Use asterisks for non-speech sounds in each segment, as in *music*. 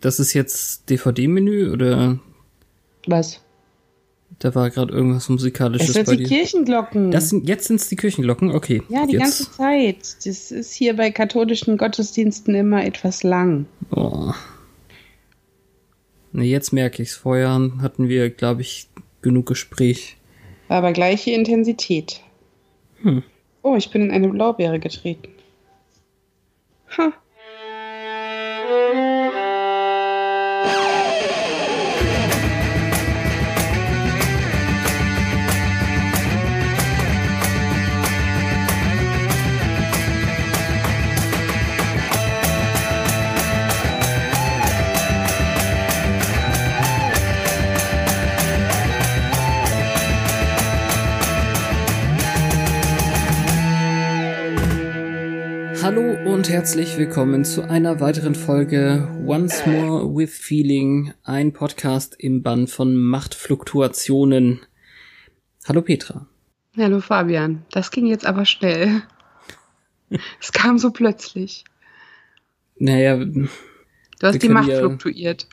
Das ist jetzt DVD-Menü oder? Was? Da war gerade irgendwas musikalisches das sind die. Kirchenglocken. Das sind jetzt sind's die Kirchenglocken. Okay. ja, die jetzt. ganze Zeit. Das ist hier bei katholischen Gottesdiensten immer etwas lang. Oh. Ne, jetzt merke ich's. Vorher hatten wir, glaube ich, genug Gespräch. War aber gleiche Intensität. Hm. Oh, ich bin in eine Blaubeere getreten. Ha. Hallo und herzlich willkommen zu einer weiteren Folge Once More with Feeling, ein Podcast im Bann von Machtfluktuationen. Hallo Petra. Hallo Fabian. Das ging jetzt aber schnell. Es kam so plötzlich. Naja, Du hast die Macht ja- fluktuiert.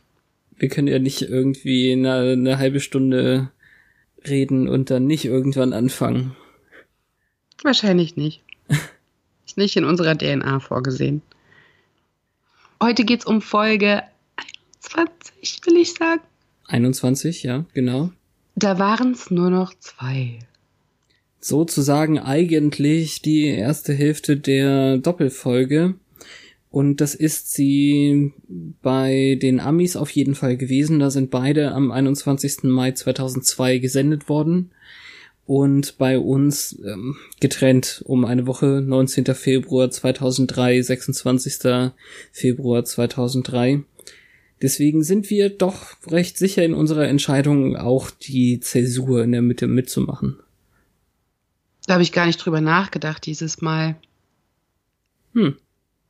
wir können ja nicht irgendwie eine, eine halbe Stunde reden und dann nicht irgendwann anfangen. Wahrscheinlich nicht. Ist nicht in unserer DNA vorgesehen. Heute geht's um Folge 21, will ich sagen. 21, ja, genau. Da waren's nur noch zwei. sozusagen eigentlich die erste Hälfte der Doppelfolge. Und das ist sie bei den Amis auf jeden Fall gewesen. Da sind beide am 21. Mai 2002 gesendet worden. Und bei uns ähm, getrennt um eine Woche, 19. Februar 2003, 26. Februar 2003. Deswegen sind wir doch recht sicher in unserer Entscheidung, auch die Zäsur in der Mitte mitzumachen. Da habe ich gar nicht drüber nachgedacht dieses Mal. Hm.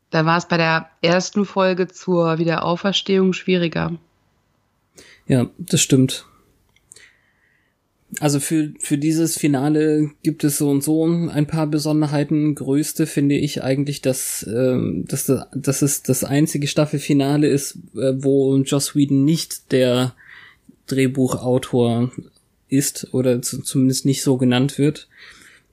Da war es bei der ersten Folge zur Wiederauferstehung schwieriger. Ja, das stimmt. Also für, für dieses Finale gibt es so und so ein paar Besonderheiten. Größte finde ich eigentlich, dass, ähm, dass, das- dass es das einzige Staffelfinale ist, äh, wo Joss Whedon nicht der Drehbuchautor ist oder zu, zumindest nicht so genannt wird.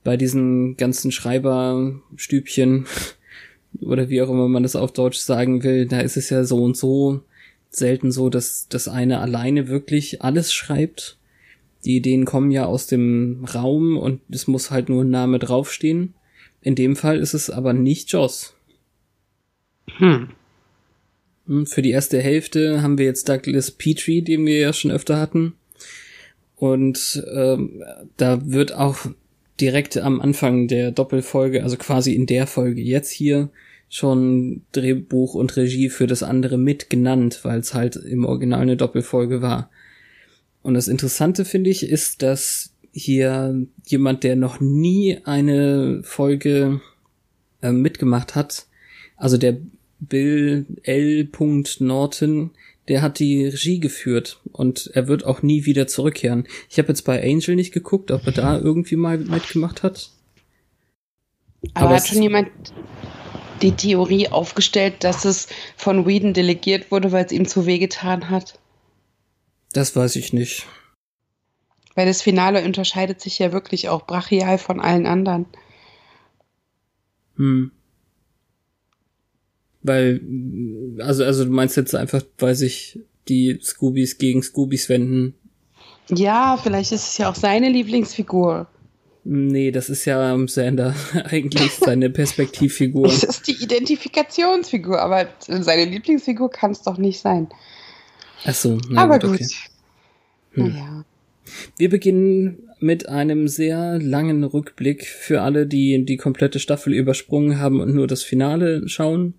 Bei diesen ganzen Schreiberstübchen *laughs* oder wie auch immer man das auf Deutsch sagen will, da ist es ja so und so selten so, dass das eine alleine wirklich alles schreibt. Die Ideen kommen ja aus dem Raum und es muss halt nur ein Name draufstehen. In dem Fall ist es aber nicht Joss. Hm. Hm, Für die erste Hälfte haben wir jetzt Douglas Petrie, den wir ja schon öfter hatten. Und ähm, da wird auch direkt am Anfang der Doppelfolge, also quasi in der Folge jetzt hier, schon Drehbuch und Regie für das andere mit genannt, weil es halt im Original eine Doppelfolge war. Und das Interessante finde ich ist, dass hier jemand, der noch nie eine Folge äh, mitgemacht hat, also der Bill L. Norton, der hat die Regie geführt und er wird auch nie wieder zurückkehren. Ich habe jetzt bei Angel nicht geguckt, ob er da irgendwie mal mitgemacht hat. Aber, Aber hat schon jemand die Theorie aufgestellt, dass es von Whedon delegiert wurde, weil es ihm zu weh getan hat? Das weiß ich nicht. Weil das Finale unterscheidet sich ja wirklich auch brachial von allen anderen. Hm. Weil, also, also du meinst jetzt einfach, weil sich die Scoobies gegen Scoobies wenden. Ja, vielleicht ist es ja auch seine Lieblingsfigur. Nee, das ist ja am Sander *laughs* eigentlich seine Perspektivfigur. *laughs* Es ist die Identifikationsfigur, aber seine Lieblingsfigur kann es doch nicht sein. Ach so, na aber gut, gut. okay. Hm. Naja. Wir beginnen mit einem sehr langen Rückblick für alle, die die komplette Staffel übersprungen haben und nur das Finale schauen.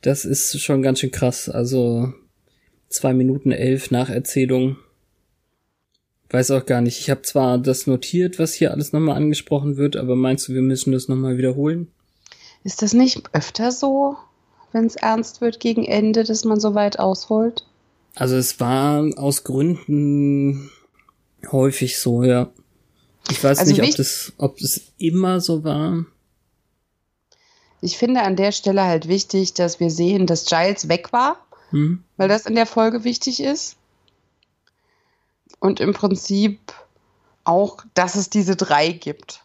Das ist schon ganz schön krass. Also zwei Minuten elf Nacherzählung. Weiß auch gar nicht. Ich habe zwar das notiert, was hier alles nochmal angesprochen wird, aber meinst du, wir müssen das nochmal wiederholen? Ist das nicht öfter so, wenn es ernst wird gegen Ende, dass man so weit ausholt? Also es war aus Gründen häufig so, ja. Ich weiß also nicht, ob das, ob es immer so war. Ich finde an der Stelle halt wichtig, dass wir sehen, dass Giles weg war, hm. weil das in der Folge wichtig ist. Und im Prinzip auch, dass es diese drei gibt.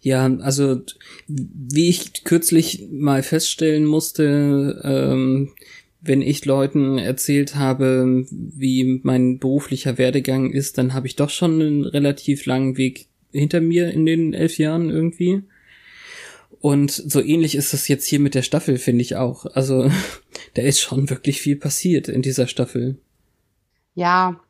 Ja, also wie ich kürzlich mal feststellen musste, ähm, wenn ich Leuten erzählt habe, wie mein beruflicher Werdegang ist, dann habe ich doch schon einen relativ langen Weg hinter mir in den elf Jahren irgendwie. Und so ähnlich ist es jetzt hier mit der Staffel, finde ich auch. Also, *laughs* da ist schon wirklich viel passiert in dieser Staffel. Ja,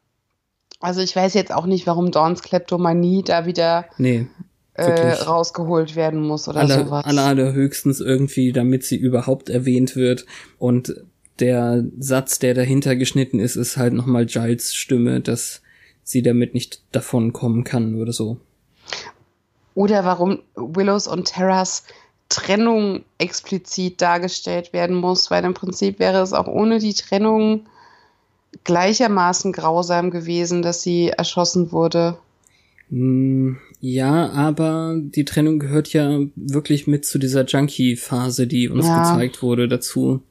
also ich weiß jetzt auch nicht, warum Dawns Kleptomanie da wieder nee, äh, rausgeholt werden muss oder aller, sowas. Aller, allerhöchstens irgendwie, damit sie überhaupt erwähnt wird. Und der Satz, der dahinter geschnitten ist, ist halt nochmal Giles Stimme, dass sie damit nicht davon kommen kann oder so. Oder warum Willows und Terras Trennung explizit dargestellt werden muss, weil im Prinzip wäre es auch ohne die Trennung gleichermaßen grausam gewesen, dass sie erschossen wurde. Ja, aber die Trennung gehört ja wirklich mit zu dieser Junkie-Phase, die uns ja. gezeigt wurde, dazu.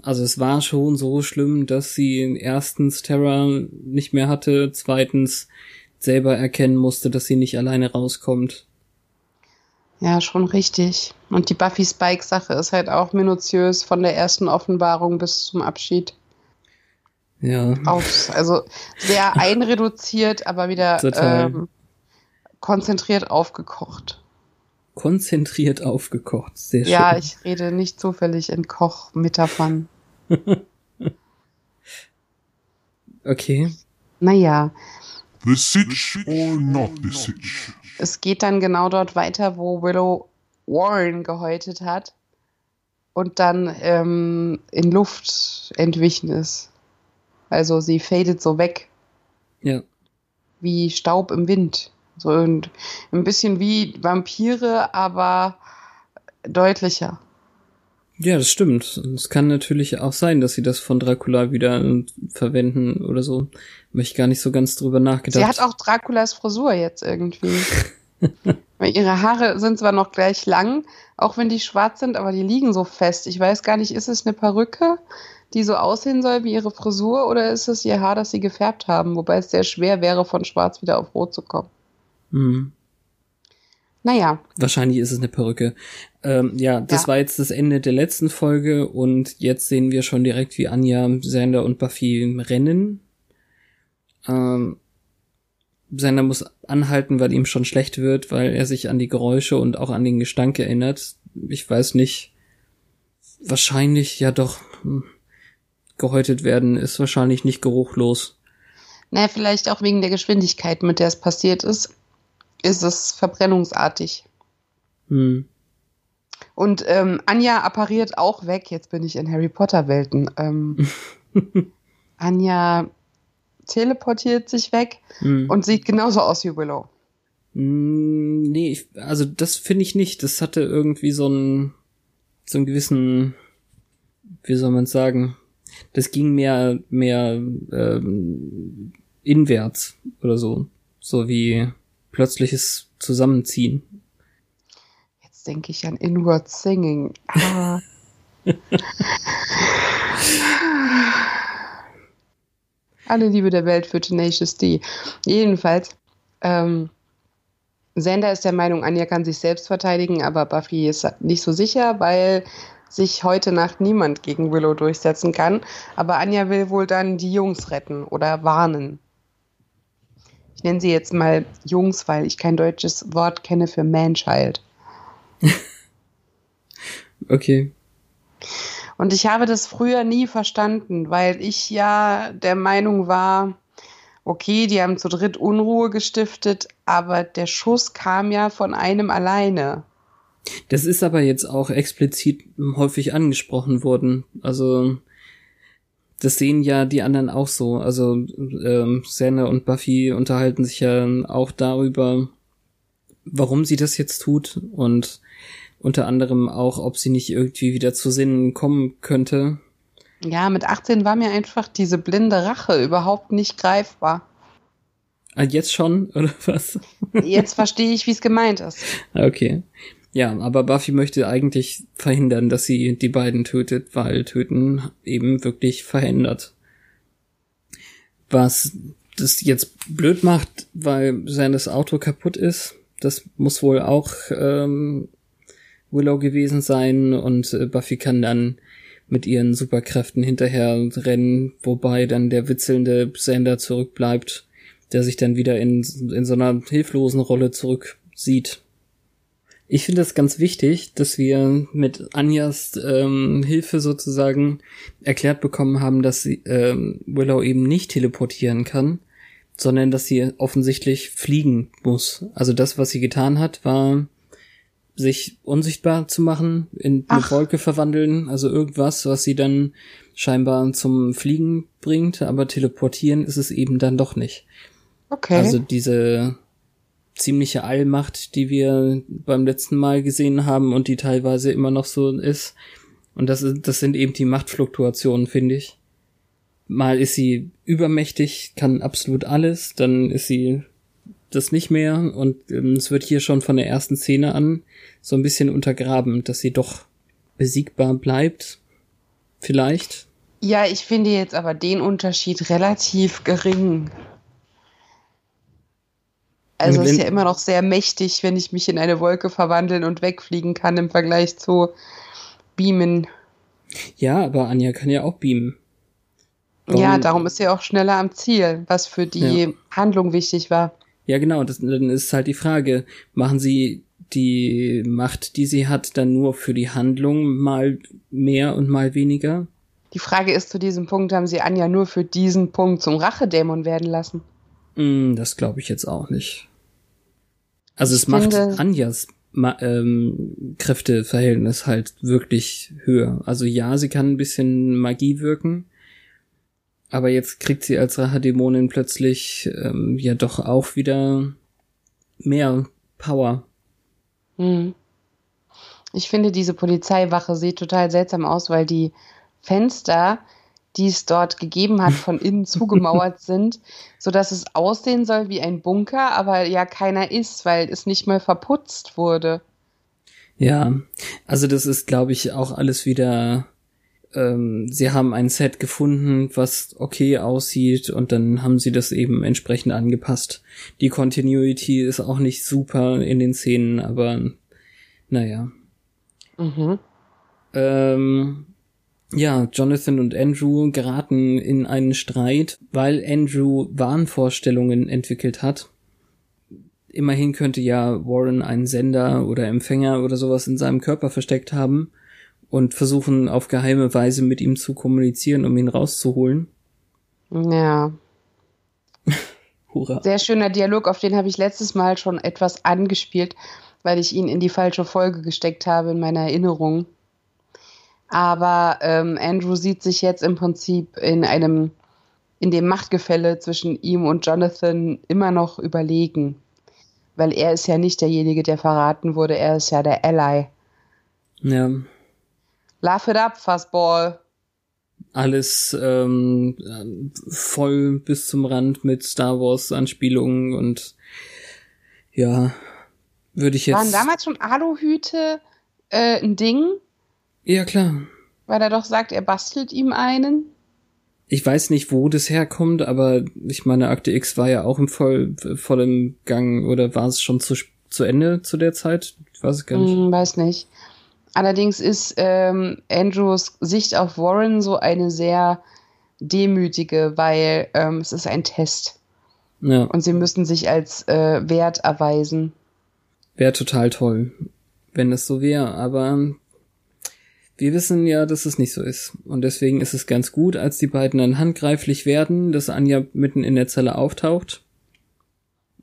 Also es war schon so schlimm, dass sie erstens Terra nicht mehr hatte, zweitens selber erkennen musste, dass sie nicht alleine rauskommt. Ja, schon richtig. Und die Buffy Spike-Sache ist halt auch minutiös von der ersten Offenbarung bis zum Abschied. Ja. Auf, also sehr *laughs* einreduziert, aber wieder ähm, konzentriert aufgekocht. Konzentriert aufgekocht, sehr schön. Ja, ich rede nicht zufällig in Kochmetaphern. *laughs* okay. Naja. The Sitch or not the Sitch? Es geht dann genau dort weiter, wo Willow Warren gehäutet hat und dann ähm, in Luft entwichen ist. Also sie fadet so weg. Ja. Wie Staub im Wind. So ein, ein bisschen wie Vampire, aber deutlicher. Ja, das stimmt. Es kann natürlich auch sein, dass sie das von Dracula wieder verwenden oder so. Möchte ich gar nicht so ganz drüber nachgedacht. Sie hat auch Draculas Frisur jetzt irgendwie. *laughs* Weil ihre Haare sind zwar noch gleich lang, auch wenn die schwarz sind, aber die liegen so fest. Ich weiß gar nicht, ist es eine Perücke, die so aussehen soll wie ihre Frisur, oder ist es ihr Haar, das sie gefärbt haben? Wobei es sehr schwer wäre, von schwarz wieder auf rot zu kommen. Mhm. Naja. Wahrscheinlich ist es eine Perücke. Ähm, ja, das ja. war jetzt das Ende der letzten Folge und jetzt sehen wir schon direkt, wie Anja, Sander und Buffy rennen. Ähm, Sander muss anhalten, weil ihm schon schlecht wird, weil er sich an die Geräusche und auch an den Gestank erinnert. Ich weiß nicht. Wahrscheinlich, ja doch. Hm, gehäutet werden ist wahrscheinlich nicht geruchlos. Naja, vielleicht auch wegen der Geschwindigkeit, mit der es passiert ist ist es verbrennungsartig. Hm. Und ähm, Anja appariert auch weg. Jetzt bin ich in Harry Potter Welten. Ähm, *laughs* Anja teleportiert sich weg hm. und sieht genauso aus wie Willow. Hm, nee, ich, also das finde ich nicht. Das hatte irgendwie so einen so einen gewissen, wie soll man sagen, das ging mehr mehr ähm, inwärts oder so, so wie plötzliches Zusammenziehen. Jetzt denke ich an Inward Singing. Ah. *laughs* Alle Liebe der Welt für Tenacious D. Jedenfalls, ähm, Sander ist der Meinung, Anja kann sich selbst verteidigen, aber Buffy ist nicht so sicher, weil sich heute Nacht niemand gegen Willow durchsetzen kann. Aber Anja will wohl dann die Jungs retten oder warnen nenne sie jetzt mal Jungs, weil ich kein deutsches Wort kenne für Man-Child. *laughs* okay. Und ich habe das früher nie verstanden, weil ich ja der Meinung war, okay, die haben zu dritt Unruhe gestiftet, aber der Schuss kam ja von einem alleine. Das ist aber jetzt auch explizit häufig angesprochen worden. Also das sehen ja die anderen auch so. Also ähm, Xander und Buffy unterhalten sich ja auch darüber, warum sie das jetzt tut und unter anderem auch, ob sie nicht irgendwie wieder zu Sinnen kommen könnte. Ja, mit 18 war mir einfach diese blinde Rache überhaupt nicht greifbar. Ah, jetzt schon, *laughs* oder was? Jetzt verstehe ich, wie es gemeint ist. Okay. Ja, aber Buffy möchte eigentlich verhindern, dass sie die beiden tötet, weil Töten eben wirklich verhindert. Was das jetzt blöd macht, weil seines Auto kaputt ist, das muss wohl auch ähm, Willow gewesen sein und äh, Buffy kann dann mit ihren Superkräften hinterher rennen, wobei dann der witzelnde Sender zurückbleibt, der sich dann wieder in, in so einer hilflosen Rolle zurücksieht ich finde es ganz wichtig, dass wir mit Anjas ähm, Hilfe sozusagen erklärt bekommen haben, dass sie, ähm, Willow eben nicht teleportieren kann, sondern dass sie offensichtlich fliegen muss. Also das, was sie getan hat, war sich unsichtbar zu machen, in eine Ach. Wolke verwandeln, also irgendwas, was sie dann scheinbar zum Fliegen bringt, aber teleportieren ist es eben dann doch nicht. Okay. Also diese ziemliche Allmacht, die wir beim letzten Mal gesehen haben und die teilweise immer noch so ist. Und das, ist, das sind eben die Machtfluktuationen, finde ich. Mal ist sie übermächtig, kann absolut alles, dann ist sie das nicht mehr und ähm, es wird hier schon von der ersten Szene an so ein bisschen untergraben, dass sie doch besiegbar bleibt. Vielleicht. Ja, ich finde jetzt aber den Unterschied relativ gering. Also es ist ja immer noch sehr mächtig, wenn ich mich in eine Wolke verwandeln und wegfliegen kann im Vergleich zu Beamen. Ja, aber Anja kann ja auch beamen. Warum? Ja, darum ist sie auch schneller am Ziel, was für die ja. Handlung wichtig war. Ja, genau. Das, dann ist halt die Frage, machen sie die Macht, die sie hat, dann nur für die Handlung mal mehr und mal weniger? Die Frage ist zu diesem Punkt, haben sie Anja nur für diesen Punkt zum Rachedämon werden lassen? Mm, das glaube ich jetzt auch nicht. Also es macht Anjas ähm, Kräfteverhältnis halt wirklich höher. Also ja, sie kann ein bisschen Magie wirken, aber jetzt kriegt sie als Racha-Dämonin plötzlich ähm, ja doch auch wieder mehr Power. Hm. Ich finde, diese Polizeiwache sieht total seltsam aus, weil die Fenster die es dort gegeben hat, von innen *laughs* zugemauert sind, so dass es aussehen soll wie ein Bunker, aber ja keiner ist, weil es nicht mal verputzt wurde. Ja, also das ist, glaube ich, auch alles wieder. Ähm, sie haben ein Set gefunden, was okay aussieht, und dann haben sie das eben entsprechend angepasst. Die Continuity ist auch nicht super in den Szenen, aber naja. Mhm. Ähm, ja, Jonathan und Andrew geraten in einen Streit, weil Andrew Wahnvorstellungen entwickelt hat. Immerhin könnte ja Warren einen Sender oder Empfänger oder sowas in seinem Körper versteckt haben und versuchen auf geheime Weise mit ihm zu kommunizieren, um ihn rauszuholen. Ja. *laughs* Hurra. Sehr schöner Dialog, auf den habe ich letztes Mal schon etwas angespielt, weil ich ihn in die falsche Folge gesteckt habe in meiner Erinnerung. Aber ähm, Andrew sieht sich jetzt im Prinzip in einem, in dem Machtgefälle zwischen ihm und Jonathan immer noch überlegen. Weil er ist ja nicht derjenige, der verraten wurde, er ist ja der Ally. Ja. Laugh it up, Fuzzball. Alles ähm, voll bis zum Rand mit Star Wars Anspielungen und ja, würde ich jetzt. Waren damals schon Aluhüte äh, ein Ding? Ja, klar. Weil er doch sagt, er bastelt ihm einen. Ich weiß nicht, wo das herkommt, aber ich meine, Akte X war ja auch im voll, vollen Gang oder war es schon zu, zu Ende zu der Zeit? Ich weiß es gar nicht. Hm, weiß nicht. Allerdings ist ähm, Andrews Sicht auf Warren so eine sehr demütige, weil ähm, es ist ein Test. Ja. Und sie müssen sich als äh, wert erweisen. Wäre total toll, wenn es so wäre, aber wir wissen ja, dass es nicht so ist. Und deswegen ist es ganz gut, als die beiden dann handgreiflich werden, dass Anja mitten in der Zelle auftaucht.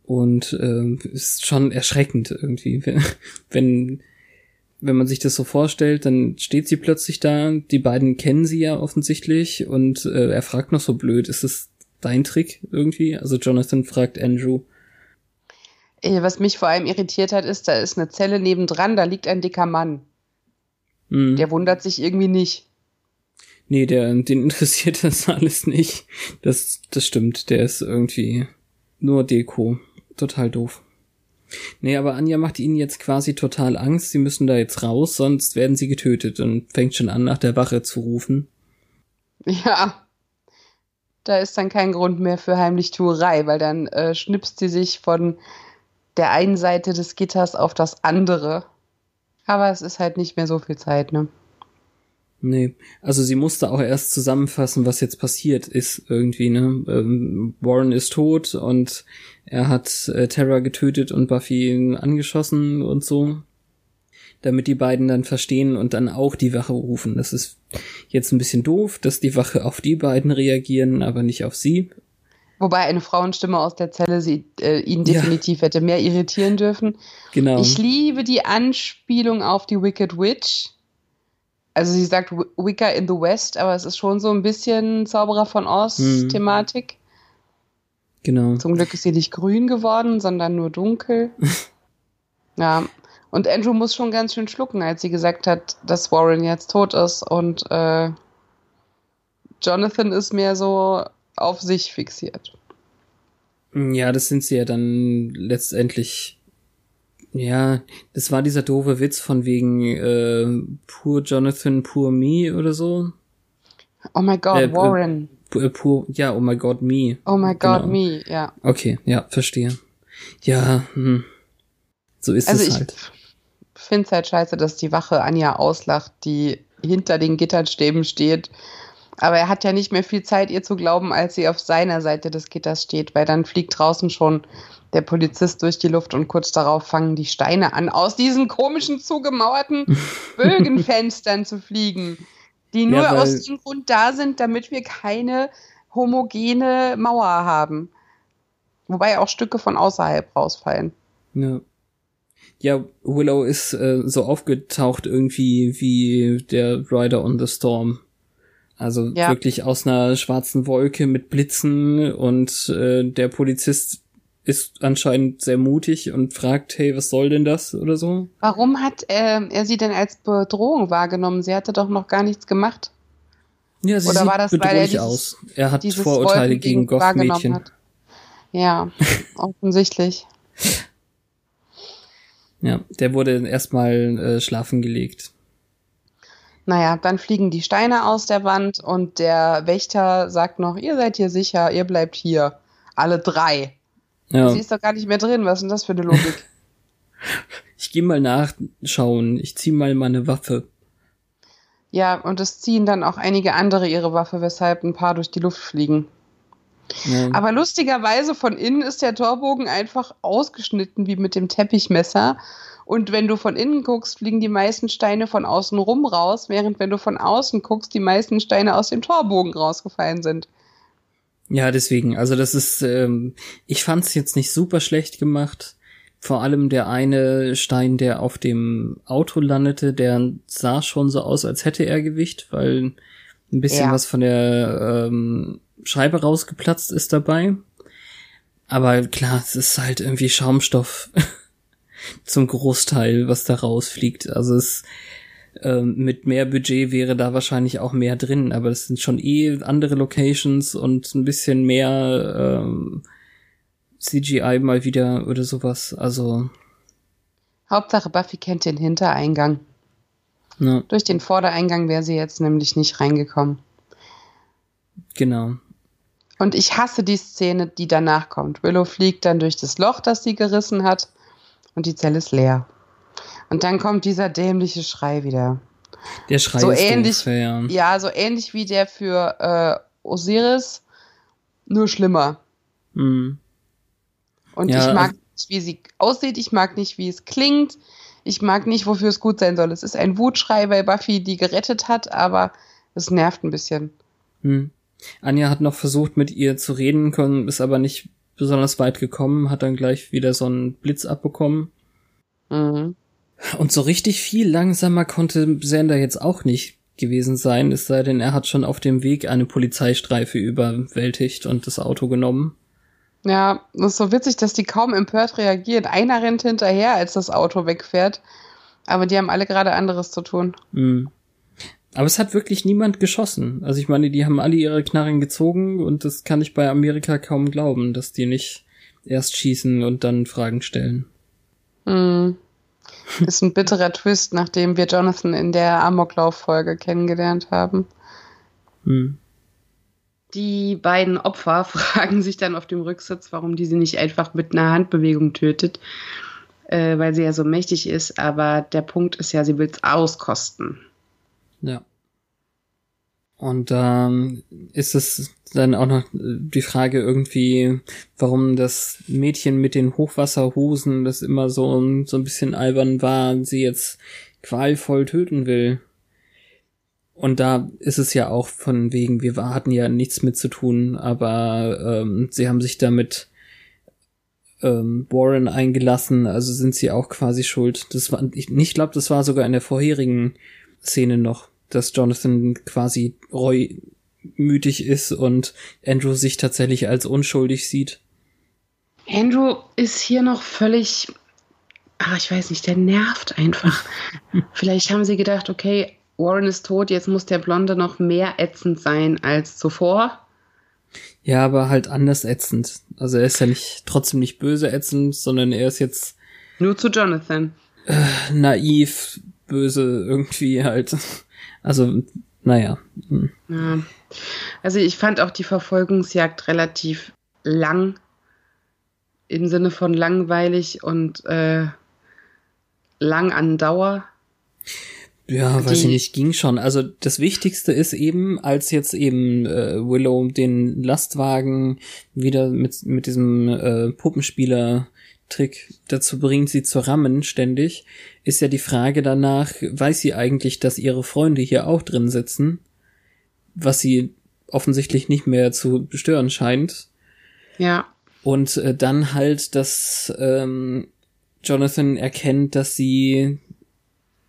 Und äh, ist schon erschreckend irgendwie, *laughs* wenn, wenn man sich das so vorstellt, dann steht sie plötzlich da, die beiden kennen sie ja offensichtlich und äh, er fragt noch so blöd, ist das dein Trick irgendwie? Also Jonathan fragt Andrew. Äh, was mich vor allem irritiert hat, ist, da ist eine Zelle nebendran, da liegt ein dicker Mann. Mhm. Der wundert sich irgendwie nicht. Nee, der, den interessiert *laughs* das alles nicht. Das, das stimmt, der ist irgendwie nur Deko. Total doof. Nee, aber Anja macht ihnen jetzt quasi total Angst. Sie müssen da jetzt raus, sonst werden sie getötet und fängt schon an, nach der Wache zu rufen. Ja. Da ist dann kein Grund mehr für Heimlichtuerei, weil dann äh, schnipst sie sich von der einen Seite des Gitters auf das andere. Aber es ist halt nicht mehr so viel Zeit, ne? Nee, also sie musste auch erst zusammenfassen, was jetzt passiert ist irgendwie, ne? Ähm, Warren ist tot und er hat äh, Terra getötet und Buffy angeschossen und so. Damit die beiden dann verstehen und dann auch die Wache rufen. Das ist jetzt ein bisschen doof, dass die Wache auf die beiden reagieren, aber nicht auf sie. Wobei eine Frauenstimme aus der Zelle sie, äh, ihn definitiv ja. hätte mehr irritieren dürfen. Genau. Ich liebe die Anspielung auf die Wicked Witch also sie sagt Wicca in the West, aber es ist schon so ein bisschen Zauberer von Oz-Thematik. Mhm. Genau. Zum Glück ist sie nicht grün geworden, sondern nur dunkel. *laughs* ja. Und Andrew muss schon ganz schön schlucken, als sie gesagt hat, dass Warren jetzt tot ist. Und äh, Jonathan ist mehr so auf sich fixiert. Ja, das sind sie ja dann letztendlich ja, das war dieser doofe Witz von wegen äh, Poor Jonathan, Poor Me oder so. Oh my God, äh, Warren. Äh, poor, ja, oh my God, Me. Oh my God, genau. Me, ja. Okay, ja, verstehe. Ja, hm. so ist also es halt. Ich finde es halt scheiße, dass die Wache Anja auslacht, die hinter den Gitterstäben steht. Aber er hat ja nicht mehr viel Zeit, ihr zu glauben, als sie auf seiner Seite des Gitters steht, weil dann fliegt draußen schon der Polizist durch die Luft und kurz darauf fangen die Steine an, aus diesen komischen zugemauerten *laughs* Bögenfenstern zu fliegen, die nur ja, aus dem Grund da sind, damit wir keine homogene Mauer haben. Wobei auch Stücke von außerhalb rausfallen. Ja. Ja, Willow ist äh, so aufgetaucht irgendwie wie der Rider on the Storm. Also ja. wirklich aus einer schwarzen Wolke mit Blitzen und äh, der Polizist ist anscheinend sehr mutig und fragt, hey, was soll denn das oder so? Warum hat äh, er sie denn als Bedrohung wahrgenommen? Sie hatte doch noch gar nichts gemacht. Ja, sie oder sieht war das, bedrohlich er dieses, aus. Er hat Vorurteile gegen Goth-Mädchen. Ja, *laughs* offensichtlich. Ja, der wurde erstmal äh, schlafen gelegt. Naja, dann fliegen die Steine aus der Wand und der Wächter sagt noch, ihr seid hier sicher, ihr bleibt hier. Alle drei. Ja. Sie ist doch gar nicht mehr drin. Was ist denn das für eine Logik? *laughs* ich gehe mal nachschauen. Ich ziehe mal meine Waffe. Ja, und es ziehen dann auch einige andere ihre Waffe, weshalb ein paar durch die Luft fliegen. Ja. Aber lustigerweise von innen ist der Torbogen einfach ausgeschnitten wie mit dem Teppichmesser. Und wenn du von innen guckst, fliegen die meisten Steine von außen rum raus, während wenn du von außen guckst, die meisten Steine aus dem Torbogen rausgefallen sind. Ja, deswegen, also das ist, ähm, ich fand es jetzt nicht super schlecht gemacht. Vor allem der eine Stein, der auf dem Auto landete, der sah schon so aus, als hätte er Gewicht, weil ein bisschen ja. was von der ähm, Scheibe rausgeplatzt ist dabei. Aber klar, es ist halt irgendwie Schaumstoff *laughs* zum Großteil, was da rausfliegt. Also es ähm, mit mehr Budget wäre da wahrscheinlich auch mehr drin, aber das sind schon eh andere Locations und ein bisschen mehr ähm, CGI mal wieder oder sowas. Also Hauptsache Buffy kennt den Hintereingang. Ja. Durch den Vordereingang wäre sie jetzt nämlich nicht reingekommen. Genau. Und ich hasse die Szene, die danach kommt. Willow fliegt dann durch das Loch, das sie gerissen hat, und die Zelle ist leer. Und dann kommt dieser dämliche Schrei wieder. Der Schrei so ist ähnlich, doof, ja. ja, so ähnlich wie der für äh, Osiris, nur schlimmer. Mhm. Und ja, ich mag also, nicht, wie sie aussieht, ich mag nicht, wie es klingt, ich mag nicht, wofür es gut sein soll. Es ist ein Wutschrei, weil Buffy die gerettet hat, aber es nervt ein bisschen. Mhm. Anja hat noch versucht, mit ihr zu reden können, ist aber nicht besonders weit gekommen, hat dann gleich wieder so einen Blitz abbekommen. Mhm. Und so richtig viel langsamer konnte Sander jetzt auch nicht gewesen sein, es sei denn, er hat schon auf dem Weg eine Polizeistreife überwältigt und das Auto genommen. Ja, das ist so witzig, dass die kaum empört reagiert. Einer rennt hinterher, als das Auto wegfährt. Aber die haben alle gerade anderes zu tun. Mhm. Aber es hat wirklich niemand geschossen. Also ich meine, die haben alle ihre Knarren gezogen und das kann ich bei Amerika kaum glauben, dass die nicht erst schießen und dann Fragen stellen. Mhm. Ist ein bitterer Twist, nachdem wir Jonathan in der Amoklauf-Folge kennengelernt haben. Mhm. Die beiden Opfer *laughs* fragen sich dann auf dem Rücksitz, warum die sie nicht einfach mit einer Handbewegung tötet, äh, weil sie ja so mächtig ist. Aber der Punkt ist ja, sie will es auskosten. Ja. Und ähm, ist es dann auch noch die Frage irgendwie, warum das Mädchen mit den Hochwasserhosen, das immer so, so ein bisschen albern war, sie jetzt qualvoll töten will. Und da ist es ja auch von wegen, wir hatten ja nichts mit zu tun, aber ähm, sie haben sich damit ähm, Warren eingelassen, also sind sie auch quasi schuld. Das war, ich, ich glaube, das war sogar in der vorherigen Szene noch, dass Jonathan quasi reumütig ist und Andrew sich tatsächlich als unschuldig sieht. Andrew ist hier noch völlig, ach, ich weiß nicht, der nervt einfach. *laughs* Vielleicht haben sie gedacht, okay, Warren ist tot, jetzt muss der Blonde noch mehr ätzend sein als zuvor. Ja, aber halt anders ätzend. Also er ist ja nicht trotzdem nicht böse ätzend, sondern er ist jetzt nur zu Jonathan. Äh, naiv, böse irgendwie halt. *laughs* Also naja. Hm. Ja. Also ich fand auch die Verfolgungsjagd relativ lang im Sinne von langweilig und äh, lang an Dauer. Ja, weiß ich nicht, ging schon. Also das Wichtigste ist eben, als jetzt eben äh, Willow den Lastwagen wieder mit, mit diesem äh, Puppenspieler-Trick dazu bringt, sie zu rammen ständig, ist ja die Frage danach, weiß sie eigentlich, dass ihre Freunde hier auch drin sitzen? Was sie offensichtlich nicht mehr zu stören scheint. Ja. Und äh, dann halt, dass ähm, Jonathan erkennt, dass sie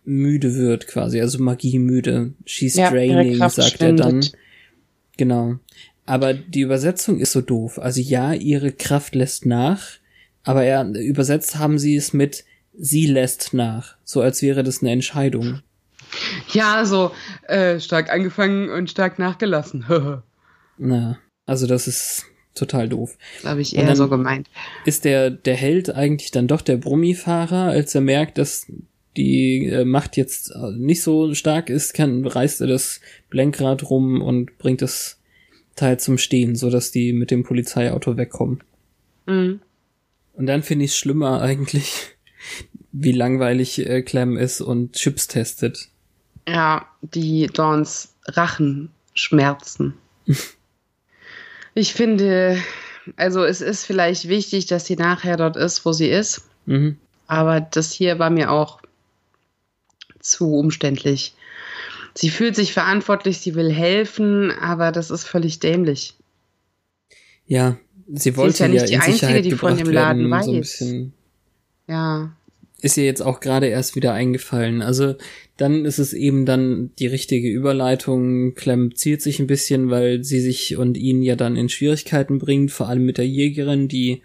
müde wird quasi, also Magie müde. She's ja, draining, sagt er dann. Genau. Aber die Übersetzung ist so doof. Also ja, ihre Kraft lässt nach, aber er, übersetzt haben sie es mit sie lässt nach. So als wäre das eine Entscheidung. Ja, so äh, stark angefangen und stark nachgelassen. *laughs* Na, also das ist total doof. Habe ich eher so gemeint. Ist der, der Held eigentlich dann doch der Brummifahrer, als er merkt, dass die äh, Macht jetzt äh, nicht so stark ist, kann, reißt er das Lenkrad rum und bringt das Teil zum Stehen, so dass die mit dem Polizeiauto wegkommen. Mhm. Und dann finde ich es schlimmer eigentlich, *laughs* wie langweilig äh, Clem ist und Chips testet. Ja, die Dawns Rachen schmerzen. *laughs* ich finde, also es ist vielleicht wichtig, dass sie nachher dort ist, wo sie ist. Mhm. Aber das hier war mir auch zu umständlich. Sie fühlt sich verantwortlich, sie will helfen, aber das ist völlig dämlich. Ja, sie wollte sie ist ja, nicht ja die Einzige, die von dem Laden werden, weiß. So ja. Ist ihr jetzt auch gerade erst wieder eingefallen. Also dann ist es eben dann die richtige Überleitung. Clem zielt sich ein bisschen, weil sie sich und ihn ja dann in Schwierigkeiten bringt, vor allem mit der Jägerin, die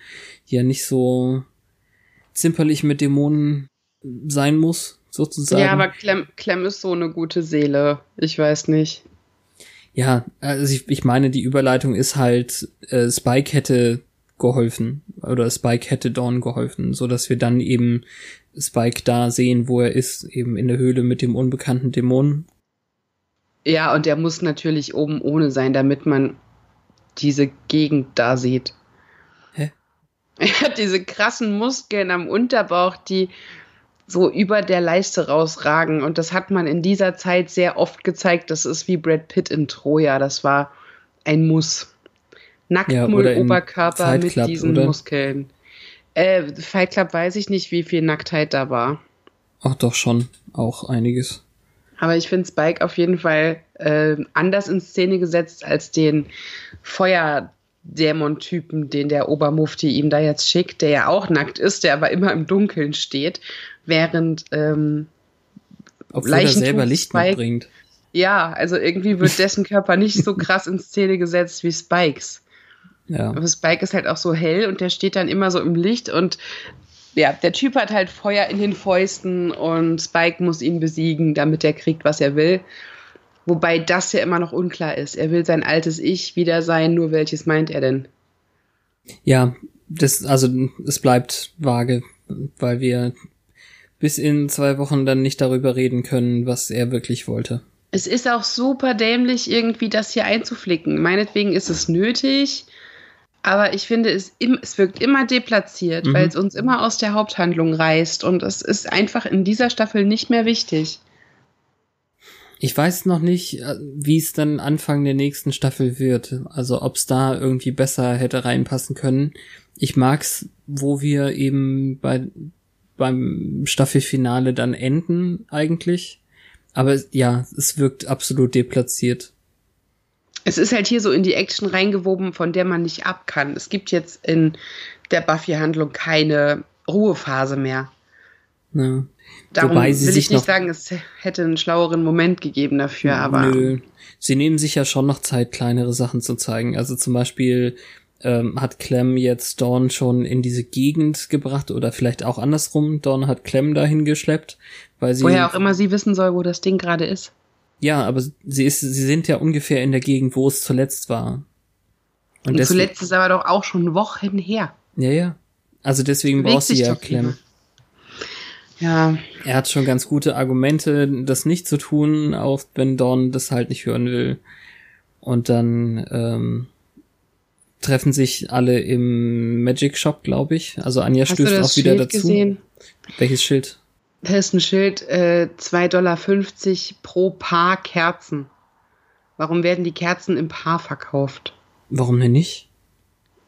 ja nicht so zimperlich mit Dämonen sein muss sozusagen. Ja, aber Clem, Clem ist so eine gute Seele. Ich weiß nicht. Ja, also ich, ich meine, die Überleitung ist halt, äh, Spike hätte geholfen oder Spike hätte Dawn geholfen, so dass wir dann eben Spike da sehen, wo er ist, eben in der Höhle mit dem unbekannten Dämonen. Ja, und er muss natürlich oben ohne sein, damit man diese Gegend da sieht. Hä? *laughs* Er hat diese krassen Muskeln am Unterbauch, die so über der Leiste rausragen. Und das hat man in dieser Zeit sehr oft gezeigt. Das ist wie Brad Pitt in Troja. Das war ein Muss. Nacktmull-Oberkörper ja, mit diesen oder? Muskeln. Äh, Fight Club weiß ich nicht, wie viel Nacktheit da war. Ach doch schon, auch einiges. Aber ich finde Spike auf jeden Fall äh, anders in Szene gesetzt als den Feuer Dämon-Typen, den der Obermufti ihm da jetzt schickt, der ja auch nackt ist, der aber immer im Dunkeln steht, während ähm, Obwohl er selber Licht Spike, mitbringt. Ja, also irgendwie wird dessen Körper nicht so krass in Szene gesetzt wie Spikes. Ja. Aber Spike ist halt auch so hell und der steht dann immer so im Licht und ja, der Typ hat halt Feuer in den Fäusten und Spike muss ihn besiegen, damit er kriegt, was er will. Wobei das ja immer noch unklar ist. Er will sein altes Ich wieder sein, nur welches meint er denn? Ja, das, also es bleibt vage, weil wir bis in zwei Wochen dann nicht darüber reden können, was er wirklich wollte. Es ist auch super dämlich, irgendwie das hier einzuflicken. Meinetwegen ist es nötig, aber ich finde, es, es wirkt immer deplatziert, mhm. weil es uns immer aus der Haupthandlung reißt und es ist einfach in dieser Staffel nicht mehr wichtig. Ich weiß noch nicht, äh, wie es dann Anfang der nächsten Staffel wird. Also ob es da irgendwie besser hätte reinpassen können. Ich mag's, wo wir eben bei beim Staffelfinale dann enden eigentlich. Aber ja, es wirkt absolut deplatziert. Es ist halt hier so in die Action reingewoben, von der man nicht ab kann. Es gibt jetzt in der Buffy-Handlung keine Ruhephase mehr. Ja. Darum Wobei sie will sich ich nicht sagen, es hätte einen schlaueren Moment gegeben dafür, aber. Nö. Sie nehmen sich ja schon noch Zeit, kleinere Sachen zu zeigen. Also zum Beispiel ähm, hat Clem jetzt Dawn schon in diese Gegend gebracht oder vielleicht auch andersrum. Dawn hat Clem dahin geschleppt, weil sie. Woher auch immer sie wissen soll, wo das Ding gerade ist. Ja, aber sie ist, sie sind ja ungefähr in der Gegend, wo es zuletzt war. Und, Und zuletzt ist aber doch auch schon Wochen her. Ja, ja. Also deswegen braucht sie ja Clem. Ja. Er hat schon ganz gute Argumente, das nicht zu tun, auch wenn Dawn das halt nicht hören will. Und dann ähm, treffen sich alle im Magic Shop, glaube ich. Also Anja Hast stößt auch wieder Schild dazu. Gesehen? Welches Schild? Da ist ein Schild, äh, 2,50 Dollar pro Paar Kerzen. Warum werden die Kerzen im Paar verkauft? Warum denn nicht?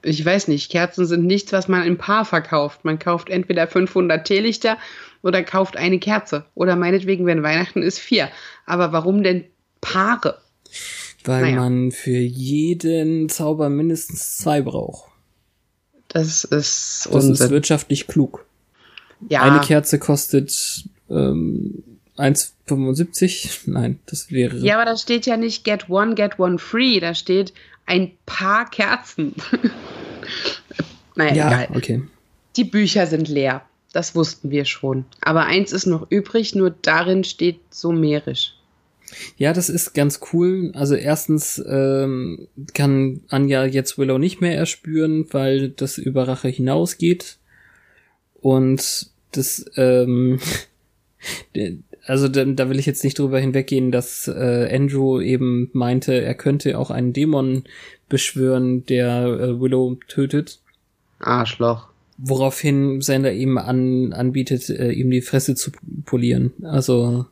Ich weiß nicht. Kerzen sind nichts, was man im Paar verkauft. Man kauft entweder 500 Teelichter oder kauft eine Kerze. Oder meinetwegen, wenn Weihnachten ist, vier. Aber warum denn Paare? Weil naja. man für jeden Zauber mindestens zwei braucht. Das ist Das ist wirtschaftlich klug. Ja. Eine Kerze kostet ähm, 1,75. Nein, das wäre. Ja, aber da steht ja nicht get one, get one free. Da steht ein paar Kerzen. *laughs* naja, ja, egal. okay. Die Bücher sind leer. Das wussten wir schon. Aber eins ist noch übrig, nur darin steht sumerisch. Ja, das ist ganz cool. Also erstens ähm, kann Anja jetzt Willow nicht mehr erspüren, weil das über Rache hinausgeht. Und das, ähm, *laughs* also da, da will ich jetzt nicht drüber hinweggehen, dass äh, Andrew eben meinte, er könnte auch einen Dämon beschwören, der äh, Willow tötet. Arschloch. Woraufhin Sander ihm an, anbietet, äh, ihm die Fresse zu polieren. Also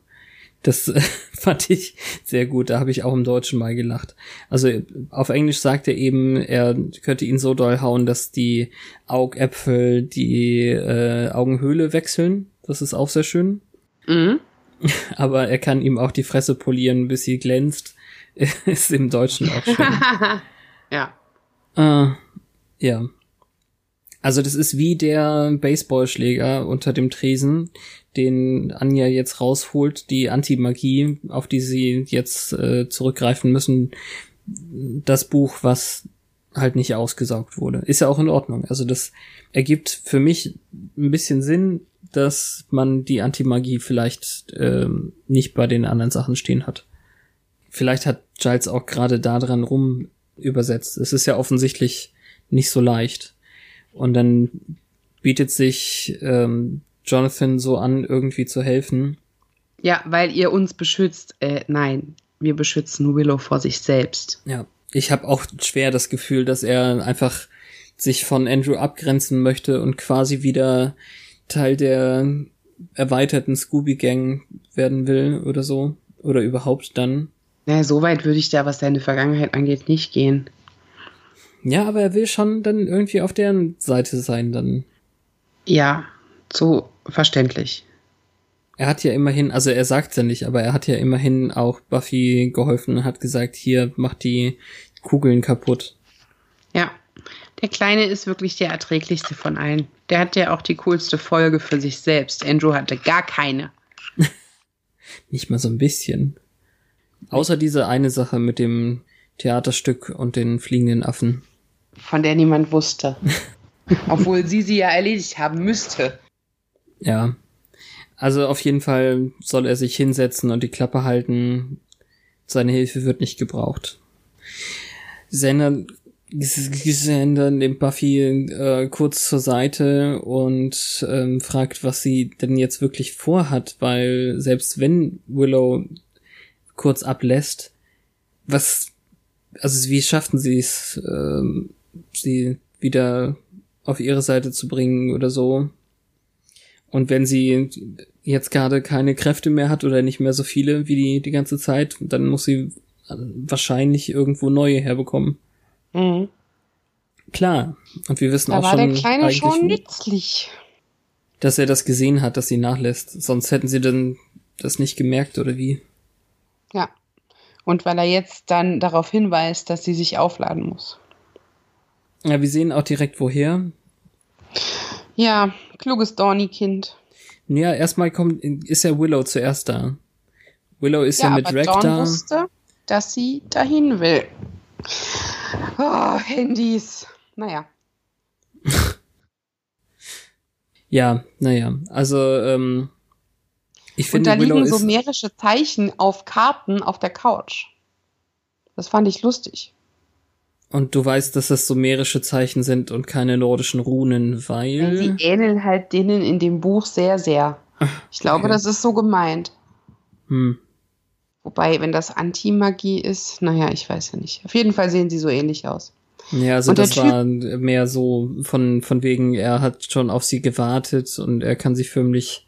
das äh, *laughs* fand ich sehr gut. Da habe ich auch im Deutschen mal gelacht. Also auf Englisch sagt er eben, er könnte ihn so doll hauen, dass die Augäpfel die äh, Augenhöhle wechseln. Das ist auch sehr schön. Mhm. *laughs* Aber er kann ihm auch die Fresse polieren, bis sie glänzt. *laughs* ist im Deutschen auch schön. ja. Äh, ja. Also das ist wie der Baseballschläger unter dem Tresen, den Anja jetzt rausholt, die Anti-Magie, auf die sie jetzt äh, zurückgreifen müssen. Das Buch, was halt nicht ausgesaugt wurde. Ist ja auch in Ordnung. Also das ergibt für mich ein bisschen Sinn, dass man die Anti-Magie vielleicht ähm, nicht bei den anderen Sachen stehen hat. Vielleicht hat Giles auch gerade da dran rum übersetzt. Es ist ja offensichtlich nicht so leicht. Und dann bietet sich ähm, Jonathan so an, irgendwie zu helfen. Ja, weil ihr uns beschützt. Äh, nein, wir beschützen Willow vor sich selbst. Ja, ich habe auch schwer das Gefühl, dass er einfach sich von Andrew abgrenzen möchte und quasi wieder Teil der erweiterten Scooby-Gang werden will oder so. Oder überhaupt dann. Naja, so weit würde ich da, was seine Vergangenheit angeht, nicht gehen. Ja, aber er will schon dann irgendwie auf deren Seite sein, dann. Ja, so verständlich. Er hat ja immerhin, also er sagt ja nicht, aber er hat ja immerhin auch Buffy geholfen und hat gesagt, hier, mach die Kugeln kaputt. Ja, der Kleine ist wirklich der erträglichste von allen. Der hat ja auch die coolste Folge für sich selbst. Andrew hatte gar keine. *laughs* Nicht mal so ein bisschen. Außer diese eine Sache mit dem Theaterstück und den fliegenden Affen. Von der niemand wusste. *laughs* Obwohl sie sie ja erledigt haben müsste. Ja. Also auf jeden Fall soll er sich hinsetzen und die Klappe halten. Seine Hilfe wird nicht gebraucht. Xander, Xander nimmt Buffy äh, kurz zur Seite und ähm, fragt, was sie denn jetzt wirklich vorhat, weil selbst wenn Willow kurz ablässt, was, also wie schafften sie es, ähm, sie wieder auf ihre Seite zu bringen oder so? Und wenn sie jetzt gerade keine Kräfte mehr hat oder nicht mehr so viele wie die, die ganze Zeit, dann muss sie wahrscheinlich irgendwo neue herbekommen. Mhm. Klar. Und wir wissen da auch war schon. der Kleine schon nützlich. Dass er das gesehen hat, dass sie nachlässt. Sonst hätten sie dann das nicht gemerkt, oder wie? Ja. Und weil er jetzt dann darauf hinweist, dass sie sich aufladen muss. Ja, wir sehen auch direkt woher. Ja, kluges Dorny-Kind. Ja, erstmal kommt, ist ja Willow zuerst da. Willow ist ja, ja mit aber Drake Dawn da. wusste, dass sie dahin will. Oh, Handys. Naja. *laughs* ja, naja. Also, ähm, ich Und finde, da Willow liegen ist, sumerische Zeichen auf Karten auf der Couch. Das fand ich lustig. Und du weißt, dass das sumerische Zeichen sind und keine nordischen Runen, weil. Sie ähneln halt denen in dem Buch sehr, sehr. Ich glaube, okay. das ist so gemeint. Hm. Wobei, wenn das Anti-Magie ist, naja, ich weiß ja nicht. Auf jeden Fall sehen sie so ähnlich aus. Ja, also das war mehr so von, von wegen, er hat schon auf sie gewartet und er kann sie förmlich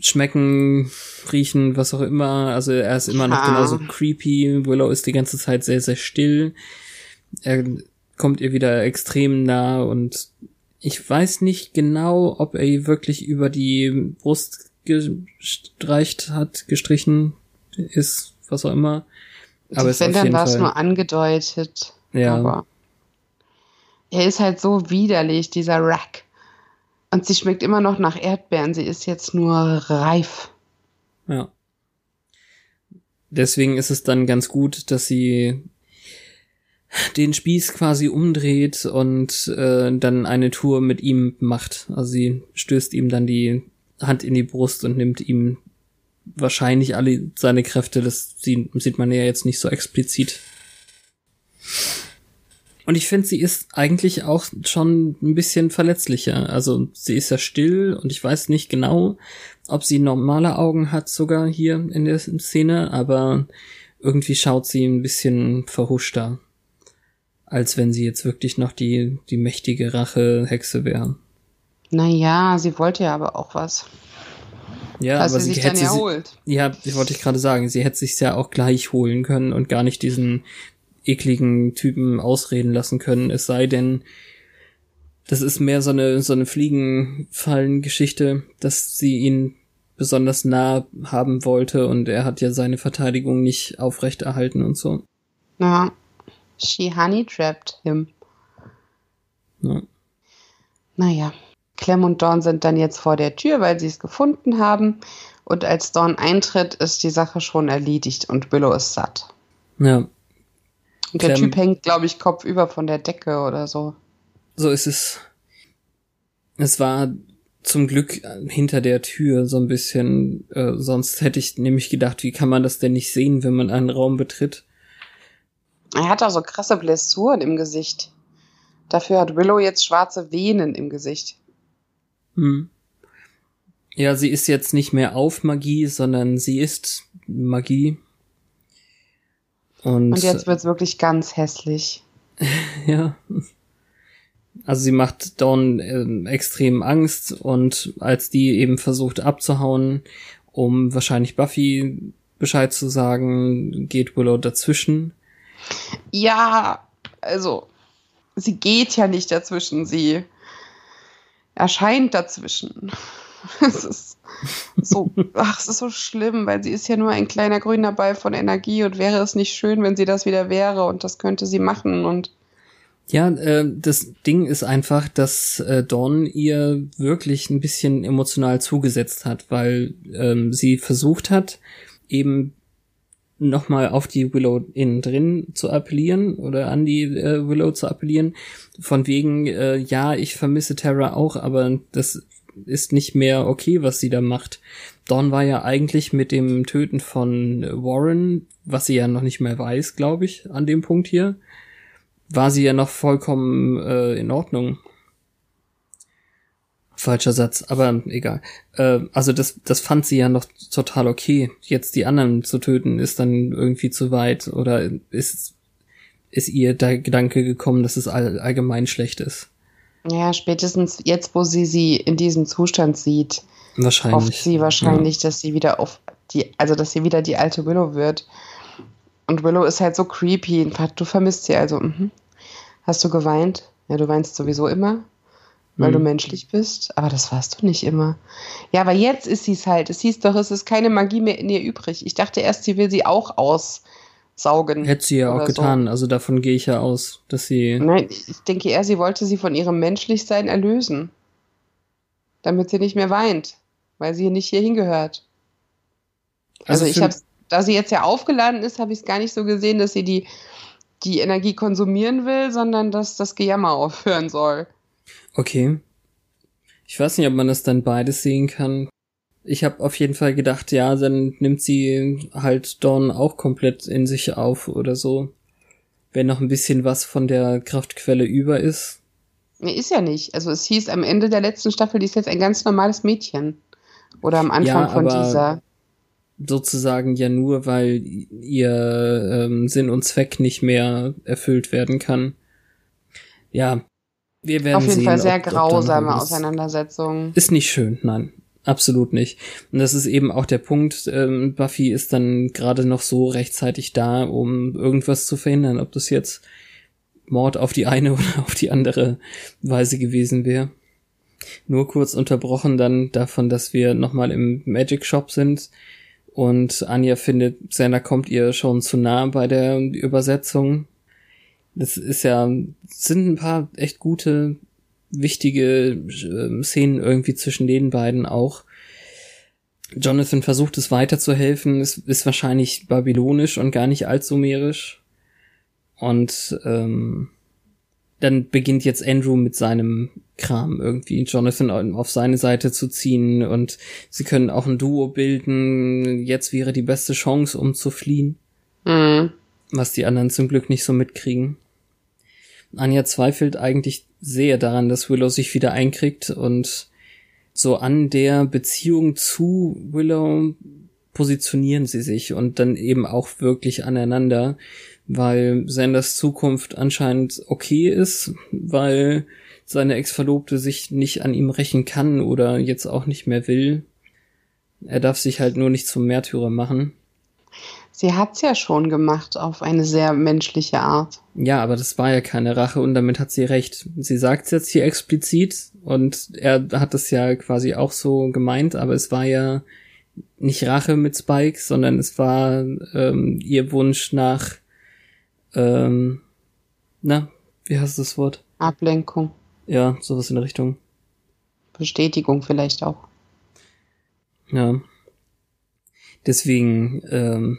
schmecken, riechen, was auch immer. Also er ist immer noch Ja. genauso creepy. Willow ist die ganze Zeit sehr, sehr still. Er kommt ihr wieder extrem nah und ich weiß nicht genau, ob er ihr wirklich über die Brust gestreicht hat, gestrichen ist, was auch immer. Aber es ist wenn, dann war es nur angedeutet. Ja. Aber er ist halt so widerlich, dieser Rack. Und sie schmeckt immer noch nach Erdbeeren. Sie ist jetzt nur reif. Ja. Deswegen ist es dann ganz gut, dass sie den Spieß quasi umdreht und äh, dann eine Tour mit ihm macht. Also sie stößt ihm dann die Hand in die Brust und nimmt ihm wahrscheinlich alle seine Kräfte. Das sie- sieht man ja jetzt nicht so explizit. Und ich finde, sie ist eigentlich auch schon ein bisschen verletzlicher. Also sie ist ja still und ich weiß nicht genau, ob sie normale Augen hat sogar hier in der Szene, aber irgendwie schaut sie ein bisschen verhuschter. Als wenn sie jetzt wirklich noch die, die mächtige Rache-Hexe wäre. Naja, sie wollte ja aber auch was. Ja, was aber sie sie sich dann hätte sie, erholt. ja, ich wollte ich gerade sagen, sie hätte sich's ja auch gleich holen können und gar nicht diesen ekligen Typen ausreden lassen können, es sei denn, das ist mehr so eine, so eine Fliegenfallen-Geschichte, dass sie ihn besonders nah haben wollte und er hat ja seine Verteidigung nicht aufrechterhalten und so. Ja. She honey trapped him. Ja. Naja. Clem und Dawn sind dann jetzt vor der Tür, weil sie es gefunden haben. Und als Dawn eintritt, ist die Sache schon erledigt und Willow ist satt. ja, Und der Clem- Typ hängt, glaube ich, kopfüber von der Decke oder so. so ist es. Es war zum Glück hinter der Tür so ein bisschen, äh, sonst hätte ich nämlich gedacht, wie kann man das denn nicht sehen, wenn man einen Raum betritt? Er hat auch so krasse Blessuren im Gesicht. Dafür hat Willow jetzt schwarze Venen im Gesicht. Hm. Ja, sie ist jetzt nicht mehr auf Magie, sondern sie ist Magie. Und, Und jetzt wird's wirklich ganz hässlich. *laughs* ja. Also sie macht Dawn ähm, extrem Angst und als die eben versucht abzuhauen, um wahrscheinlich Buffy Bescheid zu sagen, geht Willow dazwischen. Ja, also, sie geht ja nicht dazwischen, sie erscheint dazwischen. *laughs* Es ist so, ach, es ist so schlimm, weil sie ist ja nur ein kleiner grüner Ball von Energie und wäre es nicht schön, wenn sie das wieder wäre und das könnte sie machen und Ja, äh, das Ding ist einfach, dass äh, Dawn ihr wirklich ein bisschen emotional zugesetzt hat, weil ähm, sie versucht hat, eben nochmal auf die Willow innen drin zu appellieren oder an die äh, Willow zu appellieren, von wegen, äh, ja, ich vermisse Terra auch, aber das ist nicht mehr okay, was sie da macht. Dawn war ja eigentlich mit dem Töten von Warren, was sie ja noch nicht mehr weiß, glaube ich, an dem Punkt hier, war sie ja noch vollkommen äh, in Ordnung. Falscher Satz, aber egal. Äh, also das, das fand sie ja noch total okay. Jetzt die anderen zu töten, ist dann irgendwie zu weit oder ist, ist ihr der Gedanke gekommen, dass es all, allgemein schlecht ist. Ja, spätestens jetzt, wo sie sie in diesem Zustand sieht, wahrscheinlich. hofft sie wahrscheinlich, ja. dass sie wieder auf die, also dass sie wieder die alte Willow wird. Und Willow ist halt so creepy. Du vermisst sie also. Mhm. Hast du geweint? Ja, du weinst sowieso immer, weil mhm. du menschlich bist. Aber das warst du nicht immer. Ja, aber jetzt ist sie es halt. Es hieß doch, es ist keine Magie mehr in ihr übrig. Ich dachte erst, sie will sie auch aus saugen. Hätte sie ja auch getan, so. also davon gehe ich ja aus, dass sie. Nein, ich denke eher, sie wollte sie von ihrem Menschlichsein erlösen. Damit sie nicht mehr weint, weil sie nicht hier hingehört. Also, also ich habe, da sie jetzt ja aufgeladen ist, habe ich es gar nicht so gesehen, dass sie die, die Energie konsumieren will, sondern dass das Gejammer aufhören soll. Okay. Ich weiß nicht, ob man das dann beides sehen kann. Ich habe auf jeden Fall gedacht, ja, dann nimmt sie halt Dawn auch komplett in sich auf oder so. Wenn noch ein bisschen was von der Kraftquelle über ist. Nee, ist ja nicht. Also es hieß am Ende der letzten Staffel, die ist jetzt ein ganz normales Mädchen. Oder am Anfang ja, von dieser. Sozusagen ja nur, weil ihr ähm, Sinn und Zweck nicht mehr erfüllt werden kann. Ja, wir werden Auf jeden sehen, Fall sehr grausame Auseinandersetzung. Ist nicht schön, nein. Absolut nicht. Und das ist eben auch der Punkt, ähm, Buffy ist dann gerade noch so rechtzeitig da, um irgendwas zu verhindern, ob das jetzt Mord auf die eine *laughs* oder auf die andere Weise gewesen wäre. Nur kurz unterbrochen dann davon, dass wir nochmal im Magic Shop sind und Anja findet, Sender kommt ihr schon zu nah bei der Übersetzung. Das ist ja, sind ein paar echt gute wichtige äh, Szenen irgendwie zwischen den beiden auch. Jonathan versucht es weiterzuhelfen, es ist wahrscheinlich babylonisch und gar nicht altsumerisch. Und ähm, dann beginnt jetzt Andrew mit seinem Kram irgendwie Jonathan auf seine Seite zu ziehen und sie können auch ein Duo bilden. Jetzt wäre die beste Chance, um zu fliehen. Mhm. Was die anderen zum Glück nicht so mitkriegen. Anja zweifelt eigentlich sehr daran, dass Willow sich wieder einkriegt und so an der Beziehung zu Willow positionieren sie sich und dann eben auch wirklich aneinander, weil Sanders Zukunft anscheinend okay ist, weil seine Ex-Verlobte sich nicht an ihm rächen kann oder jetzt auch nicht mehr will. Er darf sich halt nur nicht zum Märtyrer machen. Sie hat's ja schon gemacht auf eine sehr menschliche Art. Ja, aber das war ja keine Rache und damit hat sie recht. Sie sagt's jetzt hier explizit und er hat das ja quasi auch so gemeint, aber es war ja nicht Rache mit Spike, sondern es war ähm, ihr Wunsch nach, ähm, na, wie heißt das Wort? Ablenkung. Ja, sowas in der Richtung. Bestätigung vielleicht auch. Ja. Deswegen ähm,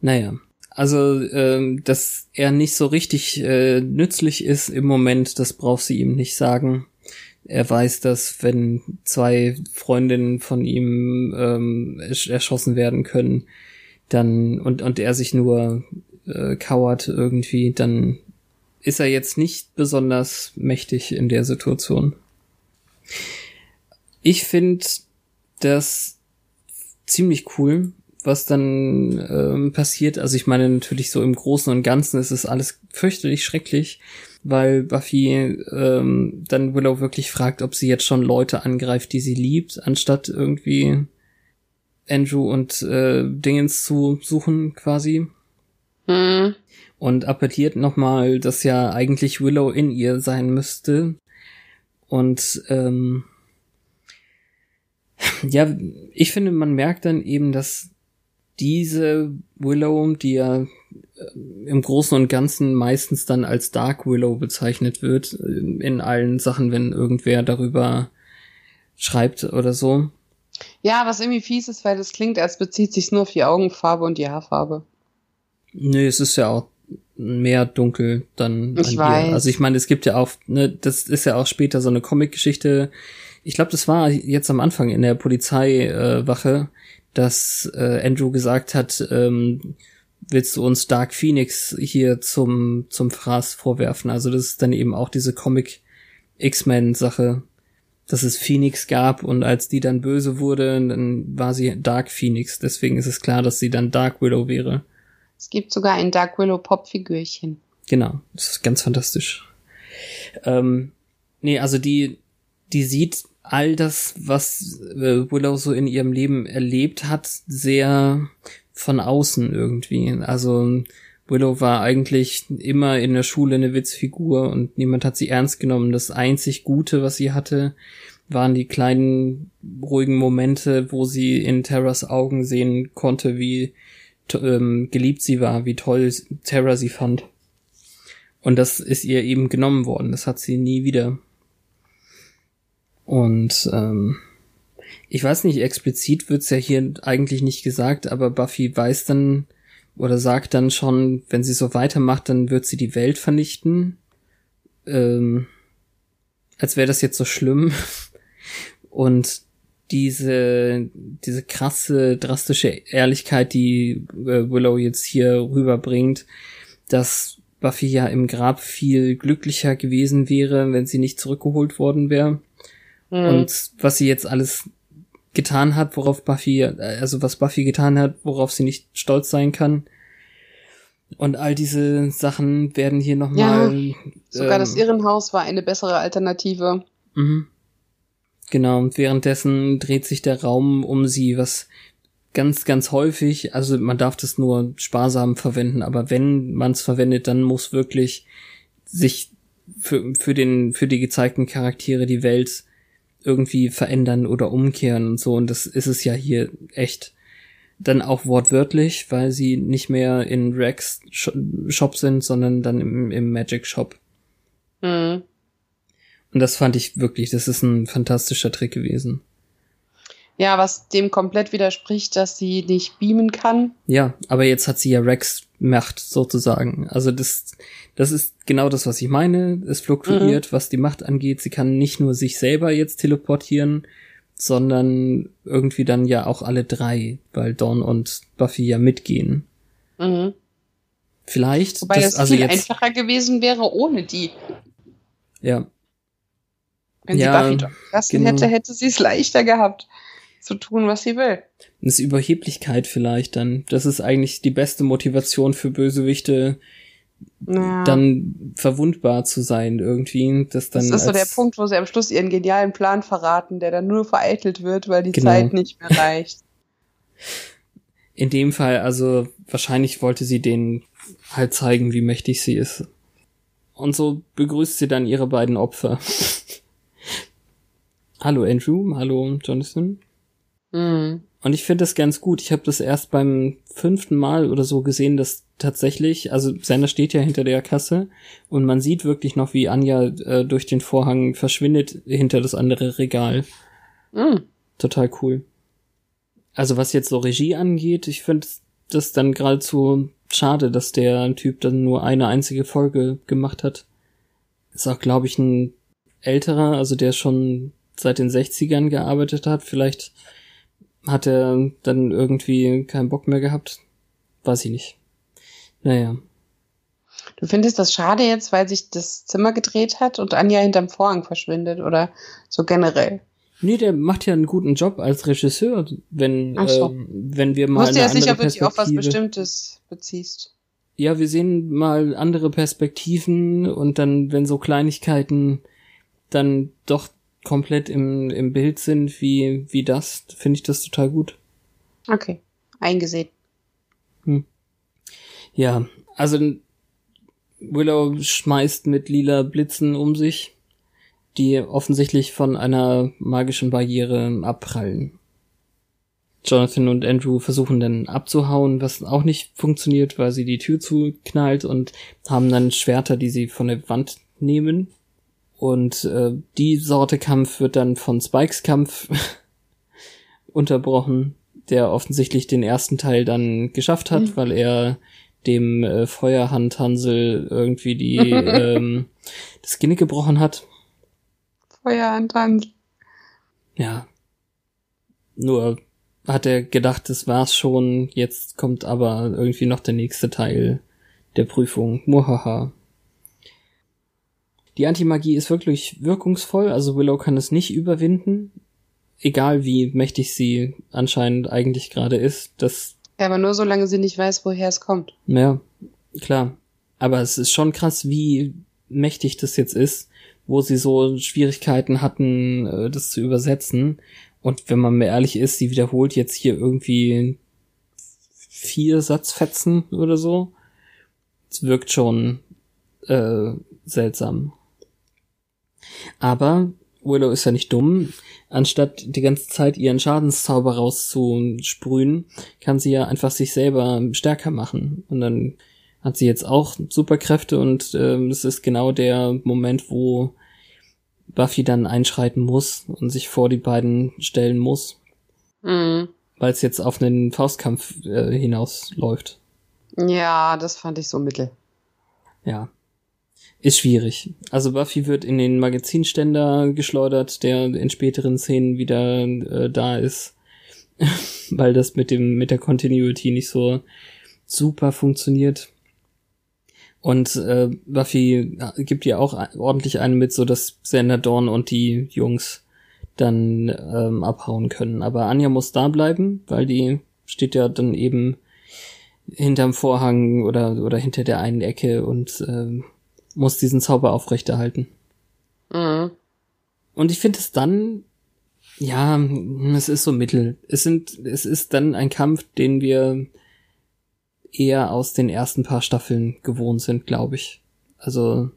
naja, also ähm, dass er nicht so richtig äh, nützlich ist im Moment, das braucht sie ihm nicht sagen. Er weiß, dass wenn zwei Freundinnen von ihm ähm, erschossen werden können, dann und und er sich nur äh, kauert irgendwie, dann ist er jetzt nicht besonders mächtig in der Situation. Ich finde das ziemlich cool, was dann ähm, passiert. Also ich meine natürlich so im Großen und Ganzen ist es alles fürchterlich schrecklich, weil Buffy ähm, dann Willow wirklich fragt, ob sie jetzt schon Leute angreift, die sie liebt, anstatt irgendwie Andrew und äh, Dingens zu suchen quasi. Mhm. Und appelliert nochmal, dass ja eigentlich Willow in ihr sein müsste. Und ähm, ja, ich finde, man merkt dann eben, dass diese Willow, die ja äh, im Großen und Ganzen meistens dann als Dark Willow bezeichnet wird, äh, in allen Sachen, wenn irgendwer darüber schreibt oder so. Ja, was irgendwie fies ist, weil das klingt, als bezieht sich nur auf die Augenfarbe und die Haarfarbe. Nö, es ist ja auch mehr dunkel dann ich weiß. Ihr. Also ich meine, es gibt ja auch, ne, das ist ja auch später so eine Comic-Geschichte. Ich glaube, das war jetzt am Anfang in der Polizeiwache, äh, dass äh, Andrew gesagt hat, ähm, willst du uns Dark Phoenix hier zum zum Fraß vorwerfen? Also das ist dann eben auch diese Comic X-Men Sache, dass es Phoenix gab und als die dann böse wurde, dann war sie Dark Phoenix. Deswegen ist es klar, dass sie dann Dark Willow wäre. Es gibt sogar ein Dark Willow Pop-Figürchen. Genau, das ist ganz fantastisch. Ähm, nee, also die, die sieht all das, was äh, Willow so in ihrem Leben erlebt hat, sehr von außen irgendwie. Also Willow war eigentlich immer in der Schule eine Witzfigur und niemand hat sie ernst genommen. Das einzig Gute, was sie hatte, waren die kleinen ruhigen Momente, wo sie in Terras Augen sehen konnte, wie ähm, geliebt sie war, wie toll Terra sie fand. Und das ist ihr eben genommen worden. Das hat sie nie wieder. Und ähm, ich weiß nicht, explizit wird's ja hier eigentlich nicht gesagt, aber Buffy weiß dann, oder sagt dann schon, wenn sie so weitermacht, dann wird sie die Welt vernichten. Ähm, als wäre das jetzt so schlimm. *laughs* Und diese, diese krasse, drastische Ehrlichkeit, die äh, Willow jetzt hier rüberbringt, dass Buffy ja im Grab viel glücklicher gewesen wäre, wenn sie nicht zurückgeholt worden wäre. Mhm. Und was sie jetzt alles getan hat, worauf Buffy, also was Buffy getan hat, worauf sie nicht stolz sein kann. Und all diese Sachen werden hier nochmal. Ja, sogar ähm, das Irrenhaus war eine bessere Alternative. Mhm. Genau, und währenddessen dreht sich der Raum um sie, was ganz, ganz häufig, also man darf das nur sparsam verwenden, aber wenn man es verwendet, dann muss wirklich sich für, für den, für die gezeigten Charaktere die Welt irgendwie verändern oder umkehren und so. Und das ist es ja hier echt dann auch wortwörtlich, weil sie nicht mehr in Rex Shop sind, sondern dann im, im Magic Shop. Mhm. Und das fand ich wirklich, das ist ein fantastischer Trick gewesen. Ja, was dem komplett widerspricht, dass sie nicht beamen kann. Ja, aber jetzt hat sie ja Rex Macht sozusagen. Also das, das ist genau das, was ich meine. Es fluktuiert, mhm. was die Macht angeht. Sie kann nicht nur sich selber jetzt teleportieren, sondern irgendwie dann ja auch alle drei, weil Dawn und Buffy ja mitgehen. Mhm. Vielleicht. Wobei das, das also viel jetzt, einfacher gewesen wäre ohne die. Ja. Wenn ja, sie Buffy lassen genau. hätte, hätte sie es leichter gehabt zu tun, was sie will. Das ist Überheblichkeit vielleicht dann. Das ist eigentlich die beste Motivation für Bösewichte, ja. dann verwundbar zu sein irgendwie. Das, dann das ist so der Punkt, wo sie am Schluss ihren genialen Plan verraten, der dann nur vereitelt wird, weil die genau. Zeit nicht mehr reicht. *laughs* In dem Fall, also wahrscheinlich wollte sie denen halt zeigen, wie mächtig sie ist. Und so begrüßt sie dann ihre beiden Opfer. *laughs* hallo Andrew, hallo Jonathan. Mhm. Und ich finde das ganz gut. Ich habe das erst beim fünften Mal oder so gesehen, dass tatsächlich, also Sender steht ja hinter der Kasse und man sieht wirklich noch, wie Anja äh, durch den Vorhang verschwindet hinter das andere Regal. Mhm. Total cool. Also was jetzt so Regie angeht, ich finde das dann geradezu schade, dass der Typ dann nur eine einzige Folge gemacht hat. Ist auch, glaube ich, ein älterer, also der schon seit den 60ern gearbeitet hat. Vielleicht hat er dann irgendwie keinen Bock mehr gehabt? Weiß ich nicht. Naja. Du findest das schade jetzt, weil sich das Zimmer gedreht hat und Anja hinterm Vorhang verschwindet oder so generell? Nee, der macht ja einen guten Job als Regisseur, wenn, so. äh, wenn wir mal. Du ja sicher, ob du auf was Bestimmtes beziehst. Ja, wir sehen mal andere Perspektiven und dann, wenn so Kleinigkeiten dann doch komplett im, im Bild sind wie, wie das, finde ich das total gut. Okay, eingesehen. Hm. Ja, also Willow schmeißt mit lila Blitzen um sich, die offensichtlich von einer magischen Barriere abprallen. Jonathan und Andrew versuchen dann abzuhauen, was auch nicht funktioniert, weil sie die Tür zuknallt und haben dann Schwerter, die sie von der Wand nehmen. Und äh, die Sorte Kampf wird dann von Spikes Kampf *laughs* unterbrochen, der offensichtlich den ersten Teil dann geschafft hat, mhm. weil er dem äh, Feuerhandhansel irgendwie die *laughs* ähm, das Genick gebrochen hat. Feuerhandhansel. Ja. Nur hat er gedacht, das war's schon, jetzt kommt aber irgendwie noch der nächste Teil der Prüfung. Muhaha. Die Antimagie ist wirklich wirkungsvoll, also Willow kann es nicht überwinden, egal wie mächtig sie anscheinend eigentlich gerade ist. Das ja, aber nur solange sie nicht weiß, woher es kommt. Ja, klar. Aber es ist schon krass, wie mächtig das jetzt ist, wo sie so Schwierigkeiten hatten, äh, das zu übersetzen. Und wenn man mir ehrlich ist, sie wiederholt jetzt hier irgendwie vier Satzfetzen oder so. Es wirkt schon äh, seltsam. Aber Willow ist ja nicht dumm. Anstatt die ganze Zeit ihren Schadenszauber rauszusprühen, kann sie ja einfach sich selber stärker machen. Und dann hat sie jetzt auch Superkräfte und ähm, es ist genau der Moment, wo Buffy dann einschreiten muss und sich vor die beiden stellen muss. Mhm. Weil es jetzt auf einen Faustkampf äh, hinausläuft. Ja, das fand ich so mittel. Ja. Ist schwierig. Also Buffy wird in den Magazinständer geschleudert, der in späteren Szenen wieder äh, da ist. *laughs* weil das mit dem, mit der Continuity nicht so super funktioniert. Und äh, Buffy gibt ihr auch ordentlich eine mit, so dass Xander Dawn und die Jungs dann ähm, abhauen können. Aber Anja muss da bleiben, weil die steht ja dann eben hinterm Vorhang oder, oder hinter der einen Ecke und äh, muss diesen Zauber aufrechterhalten. Mhm. Und ich finde es dann, ja, es ist so mittel. Es sind, es ist dann ein Kampf, den wir eher aus den ersten paar Staffeln gewohnt sind, glaube ich. Also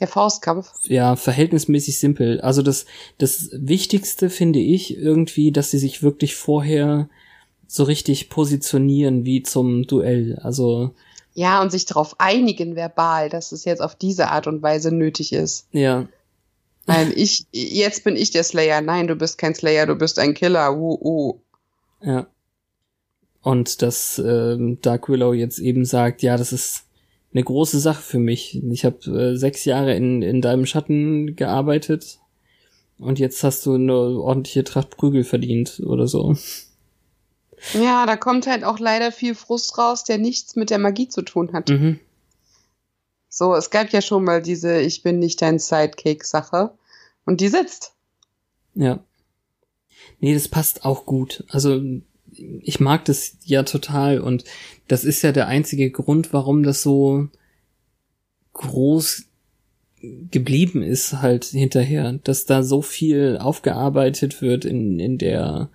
der Faustkampf. Ja, verhältnismäßig simpel. Also das das Wichtigste finde ich irgendwie, dass sie sich wirklich vorher so richtig positionieren wie zum Duell. Also ja, und sich darauf einigen verbal, dass es jetzt auf diese Art und Weise nötig ist. Ja. Weil ich, jetzt bin ich der Slayer. Nein, du bist kein Slayer, du bist ein Killer. Uh, uh. Ja. Und dass äh, Dark Willow jetzt eben sagt, ja, das ist eine große Sache für mich. Ich habe äh, sechs Jahre in, in deinem Schatten gearbeitet und jetzt hast du eine ordentliche Tracht Prügel verdient oder so. Ja, da kommt halt auch leider viel Frust raus, der nichts mit der Magie zu tun hat. Mhm. So, es gab ja schon mal diese Ich bin nicht dein Sidekick-Sache und die sitzt. Ja. Nee, das passt auch gut. Also ich mag das ja total und das ist ja der einzige Grund, warum das so groß geblieben ist halt hinterher, dass da so viel aufgearbeitet wird in, in der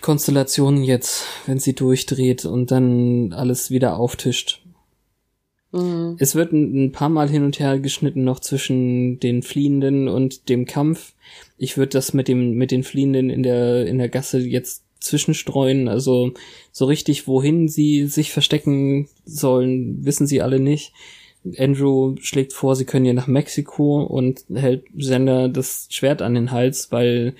Konstellation jetzt, wenn sie durchdreht und dann alles wieder auftischt. Mhm. Es wird ein, ein, paar Mal hin und her geschnitten noch zwischen den Fliehenden und dem Kampf. Ich würde das mit dem mit den Fliehenden in der in der Gasse jetzt zwischenstreuen. Also so richtig, wohin sie sich verstecken sollen, wissen sie alle nicht. Andrew schlägt vor, sie können ja nach Mexiko und hält Sender das Schwert an den Hals, weil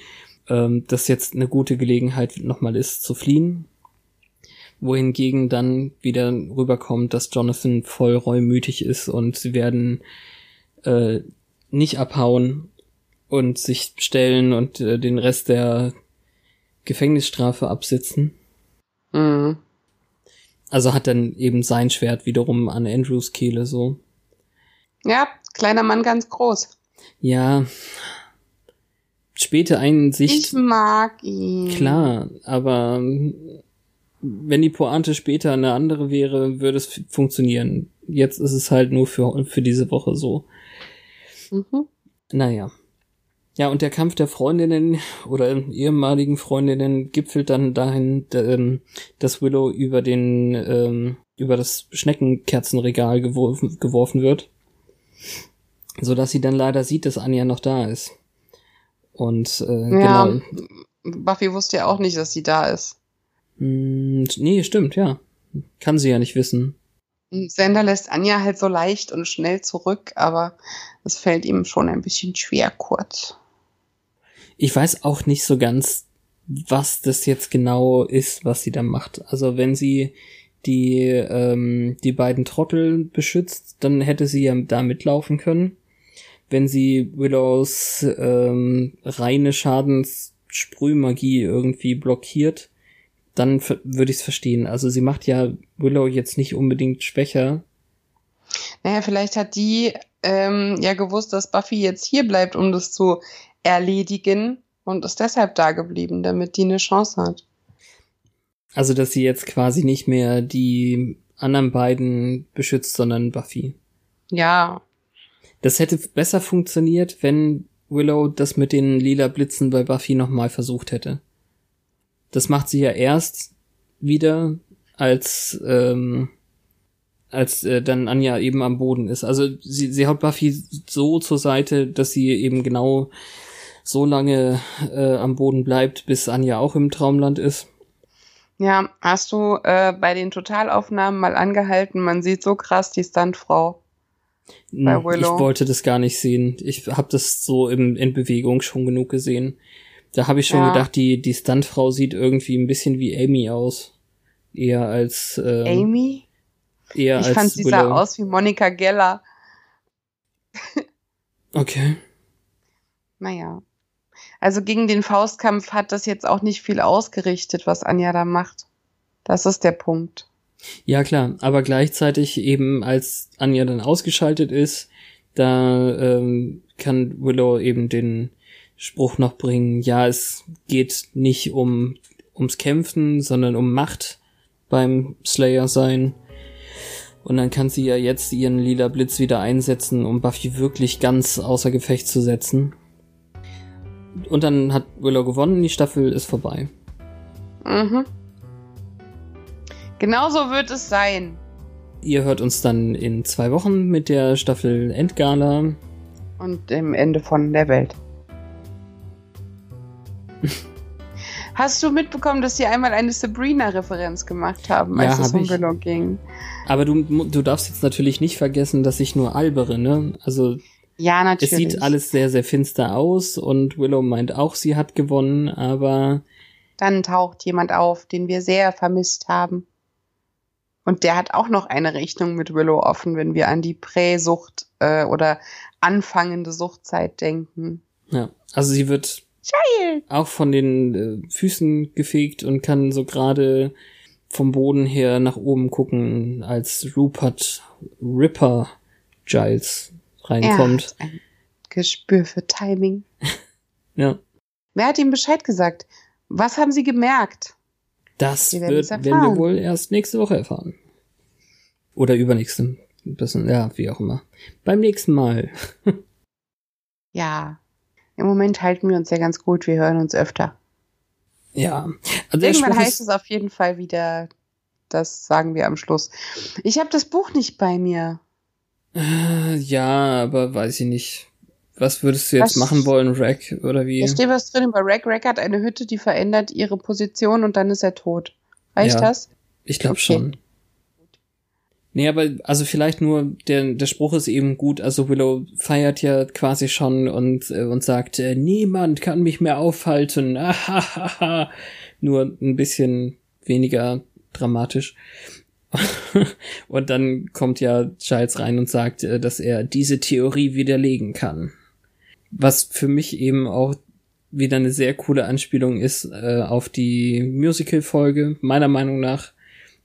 ähm, das jetzt eine gute Gelegenheit nochmal ist zu fliehen. Wohingegen dann wieder rüberkommt, dass Jonathan voll reumütig ist und sie werden äh, nicht abhauen und sich stellen und äh, den Rest der Gefängnisstrafe absitzen. Mhm. Also hat dann eben sein Schwert wiederum an Andrews Kehle so. Ja, kleiner Mann ganz groß. Ja. Späte Einsicht. Ich mag ihn. Klar, aber wenn die Pointe später eine andere wäre, würde es funktionieren. Jetzt ist es halt nur für, für diese Woche so. Mhm. Naja. Ja, und der Kampf der Freundinnen *laughs* oder ehemaligen Freundinnen gipfelt dann dahin, ähm, dass Willow über den, ähm, über das Schneckenkerzenregal geworfen, geworfen wird. So dass sie dann leider sieht, dass Anja noch da ist. Und äh, ja, genau. Buffy wusste ja auch nicht, dass sie da ist. Hm, nee, stimmt, ja. Kann sie ja nicht wissen. Und Sander lässt Anja halt so leicht und schnell zurück, aber es fällt ihm schon ein bisschen schwer kurz. Ich weiß auch nicht so ganz, was das jetzt genau ist, was sie da macht. Also wenn sie die, ähm, die beiden Trottel beschützt, dann hätte sie ja da mitlaufen können. Wenn sie Willows ähm, reine Schadenssprühmagie irgendwie blockiert, dann würde ich es verstehen. Also sie macht ja Willow jetzt nicht unbedingt schwächer. Naja, vielleicht hat die ähm, ja gewusst, dass Buffy jetzt hier bleibt, um das zu erledigen und ist deshalb da geblieben, damit die eine Chance hat. Also, dass sie jetzt quasi nicht mehr die anderen beiden beschützt, sondern Buffy. Ja. Das hätte besser funktioniert, wenn Willow das mit den lila Blitzen bei Buffy nochmal versucht hätte. Das macht sie ja erst wieder, als ähm, als äh, dann Anja eben am Boden ist. Also sie, sie haut Buffy so zur Seite, dass sie eben genau so lange äh, am Boden bleibt, bis Anja auch im Traumland ist. Ja, hast du äh, bei den Totalaufnahmen mal angehalten? Man sieht so krass die Stuntfrau. Bei Willow. Ich wollte das gar nicht sehen. Ich habe das so im, in Bewegung schon genug gesehen. Da habe ich schon ja. gedacht, die, die Stuntfrau sieht irgendwie ein bisschen wie Amy aus. Eher als. Ähm, Amy? Eher ich als fand, sie Willow. sah aus wie Monika Geller. okay. Naja. Also gegen den Faustkampf hat das jetzt auch nicht viel ausgerichtet, was Anja da macht. Das ist der Punkt. Ja, klar, aber gleichzeitig eben, als Anja dann ausgeschaltet ist, da ähm, kann Willow eben den Spruch noch bringen, ja, es geht nicht um ums Kämpfen, sondern um Macht beim Slayer sein. Und dann kann sie ja jetzt ihren lila Blitz wieder einsetzen, um Buffy wirklich ganz außer Gefecht zu setzen. Und dann hat Willow gewonnen, die Staffel ist vorbei. Mhm. Genauso wird es sein. Ihr hört uns dann in zwei Wochen mit der Staffel Endgala. Und dem Ende von der Welt. *laughs* Hast du mitbekommen, dass sie einmal eine Sabrina-Referenz gemacht haben, als ja, es um Willow ging? Aber du, du darfst jetzt natürlich nicht vergessen, dass ich nur albere, ne? Also ja, natürlich. Es sieht alles sehr, sehr finster aus und Willow meint auch, sie hat gewonnen, aber. Dann taucht jemand auf, den wir sehr vermisst haben. Und der hat auch noch eine Rechnung mit Willow offen, wenn wir an die Präsucht äh, oder anfangende Suchtzeit denken. Ja, also sie wird Child. auch von den äh, Füßen gefegt und kann so gerade vom Boden her nach oben gucken, als Rupert Ripper Giles reinkommt. Er hat ein Gespür für Timing. *laughs* ja. Wer hat ihm Bescheid gesagt? Was haben sie gemerkt? Das wir wird, werden wir wohl erst nächste Woche erfahren. Oder übernächste. Bisschen, ja, wie auch immer. Beim nächsten Mal. *laughs* ja. Im Moment halten wir uns ja ganz gut. Wir hören uns öfter. Ja. Also Irgendwann heißt es auf jeden Fall wieder, das sagen wir am Schluss. Ich habe das Buch nicht bei mir. Äh, ja, aber weiß ich nicht. Was würdest du jetzt was? machen wollen, Rack, oder wie? Da steht was drin über Rack. Rack hat eine Hütte, die verändert ihre Position und dann ist er tot. Reicht ja, das? Ich glaube okay. schon. Nee, aber also vielleicht nur, der, der Spruch ist eben gut, also Willow feiert ja quasi schon und, äh, und sagt, äh, niemand kann mich mehr aufhalten. *laughs* nur ein bisschen weniger dramatisch. *laughs* und dann kommt ja Giles rein und sagt, äh, dass er diese Theorie widerlegen kann. Was für mich eben auch wieder eine sehr coole Anspielung ist äh, auf die Musical-Folge, meiner Meinung nach,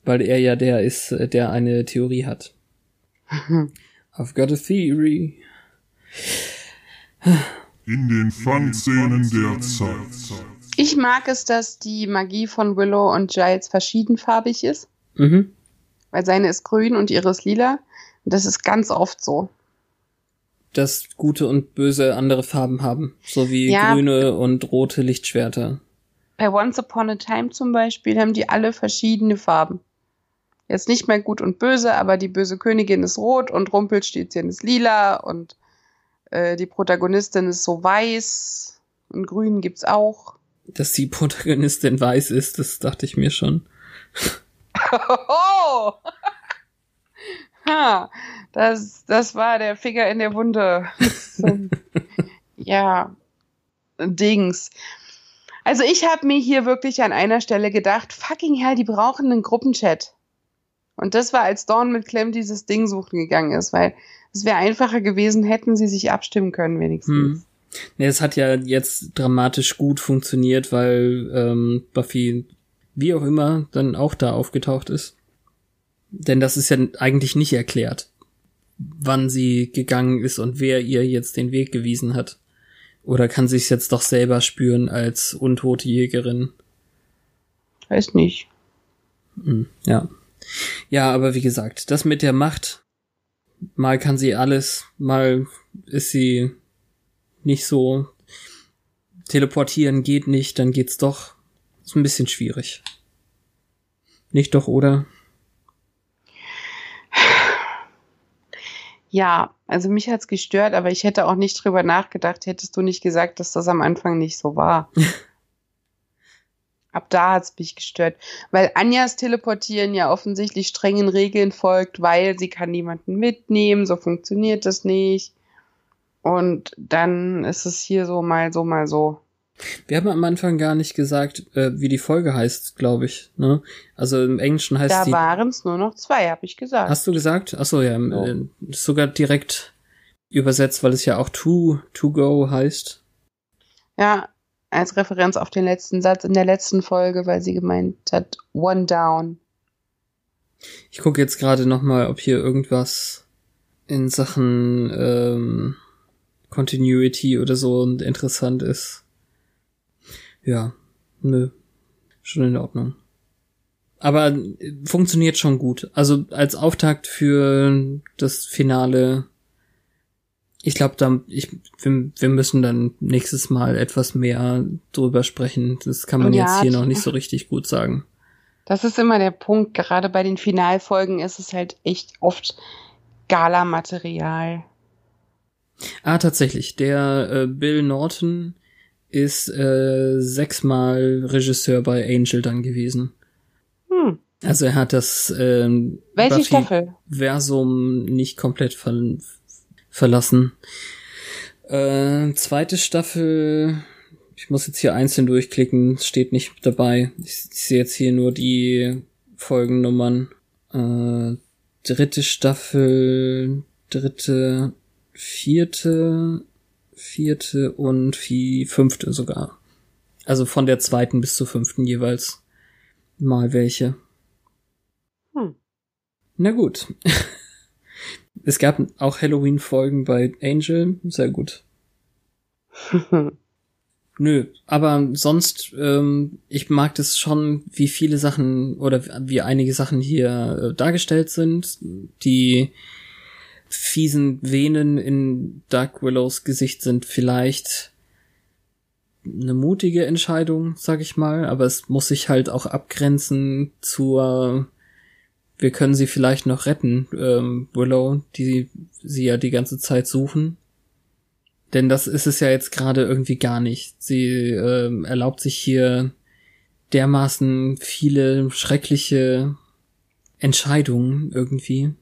weil er ja der ist, äh, der eine Theorie hat. I've got a theory. In den Fangszenen der Zeit. Ich mag es, dass die Magie von Willow und Giles verschiedenfarbig ist. Mhm weil seine ist grün und ihre ist lila. Und das ist ganz oft so. Dass gute und böse andere Farben haben. So wie ja, grüne und rote Lichtschwerter. Bei Once Upon a Time zum Beispiel haben die alle verschiedene Farben. Jetzt nicht mehr gut und böse, aber die böse Königin ist rot und Rumpelstilzchen ist lila und äh, die Protagonistin ist so weiß und grün gibt's auch. Dass die Protagonistin weiß ist, das dachte ich mir schon. *laughs* Ha, das, das war der Finger in der Wunde. *laughs* ja, Dings. Also ich habe mir hier wirklich an einer Stelle gedacht, fucking hell, die brauchen einen Gruppenchat. Und das war, als Dawn mit Clem dieses Ding suchen gegangen ist, weil es wäre einfacher gewesen, hätten sie sich abstimmen können wenigstens. Hm. Nee, es hat ja jetzt dramatisch gut funktioniert, weil ähm, Buffy, wie auch immer, dann auch da aufgetaucht ist. Denn das ist ja eigentlich nicht erklärt, wann sie gegangen ist und wer ihr jetzt den Weg gewiesen hat. Oder kann sie es jetzt doch selber spüren als untote Jägerin? Weiß nicht. Hm, ja. Ja, aber wie gesagt, das mit der Macht, mal kann sie alles, mal ist sie nicht so. Teleportieren geht nicht, dann geht's doch. Ist ein bisschen schwierig. Nicht doch, oder? Ja, also mich hat's gestört, aber ich hätte auch nicht drüber nachgedacht, hättest du nicht gesagt, dass das am Anfang nicht so war. *laughs* Ab da hat's mich gestört, weil Anjas Teleportieren ja offensichtlich strengen Regeln folgt, weil sie kann niemanden mitnehmen, so funktioniert das nicht. Und dann ist es hier so mal so mal so. Wir haben am Anfang gar nicht gesagt, äh, wie die Folge heißt, glaube ich. Ne? Also im Englischen heißt da die. Da waren es nur noch zwei, habe ich gesagt. Hast du gesagt? Achso, ja. So. Äh, sogar direkt übersetzt, weil es ja auch to, to go heißt. Ja, als Referenz auf den letzten Satz in der letzten Folge, weil sie gemeint hat, one down. Ich gucke jetzt gerade noch mal, ob hier irgendwas in Sachen ähm, Continuity oder so interessant ist. Ja, nö. Schon in Ordnung. Aber äh, funktioniert schon gut. Also als Auftakt für das Finale. Ich glaube, da, ich, wir, wir müssen dann nächstes Mal etwas mehr drüber sprechen. Das kann man ja, jetzt hier noch nicht so *laughs* richtig gut sagen. Das ist immer der Punkt. Gerade bei den Finalfolgen ist es halt echt oft Gala-Material. Ah, tatsächlich. Der äh, Bill Norton ist äh, sechsmal Regisseur bei Angel dann gewesen. Hm. Also er hat das ähm? Versum nicht komplett ver verlassen. Äh, zweite Staffel, ich muss jetzt hier einzeln durchklicken, steht nicht dabei. Ich, ich sehe jetzt hier nur die Folgennummern. Äh, dritte Staffel, dritte, vierte, vierte und die fünfte sogar. Also von der zweiten bis zur fünften jeweils mal welche. Hm. Na gut. *laughs* es gab auch Halloween-Folgen bei Angel. Sehr gut. *laughs* Nö, aber sonst, ähm, ich mag das schon, wie viele Sachen oder wie einige Sachen hier äh, dargestellt sind. Die fiesen Venen in Dark Willows Gesicht sind vielleicht eine mutige Entscheidung, sag ich mal, aber es muss sich halt auch abgrenzen zur wir können sie vielleicht noch retten, ähm, Willow, die sie ja die ganze Zeit suchen. Denn das ist es ja jetzt gerade irgendwie gar nicht. Sie ähm, erlaubt sich hier dermaßen viele schreckliche Entscheidungen irgendwie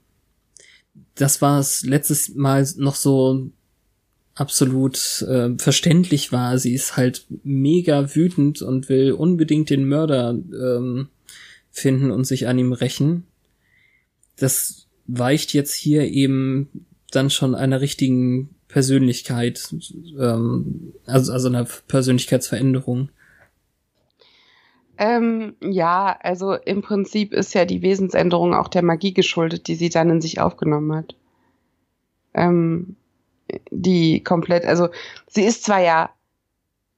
das war es letztes Mal noch so absolut äh, verständlich war. Sie ist halt mega wütend und will unbedingt den Mörder ähm, finden und sich an ihm rächen. Das weicht jetzt hier eben dann schon einer richtigen Persönlichkeit, ähm, also, also einer Persönlichkeitsveränderung. Ähm, ja, also im Prinzip ist ja die Wesensänderung auch der Magie geschuldet, die sie dann in sich aufgenommen hat. Ähm, die komplett, also sie ist zwar ja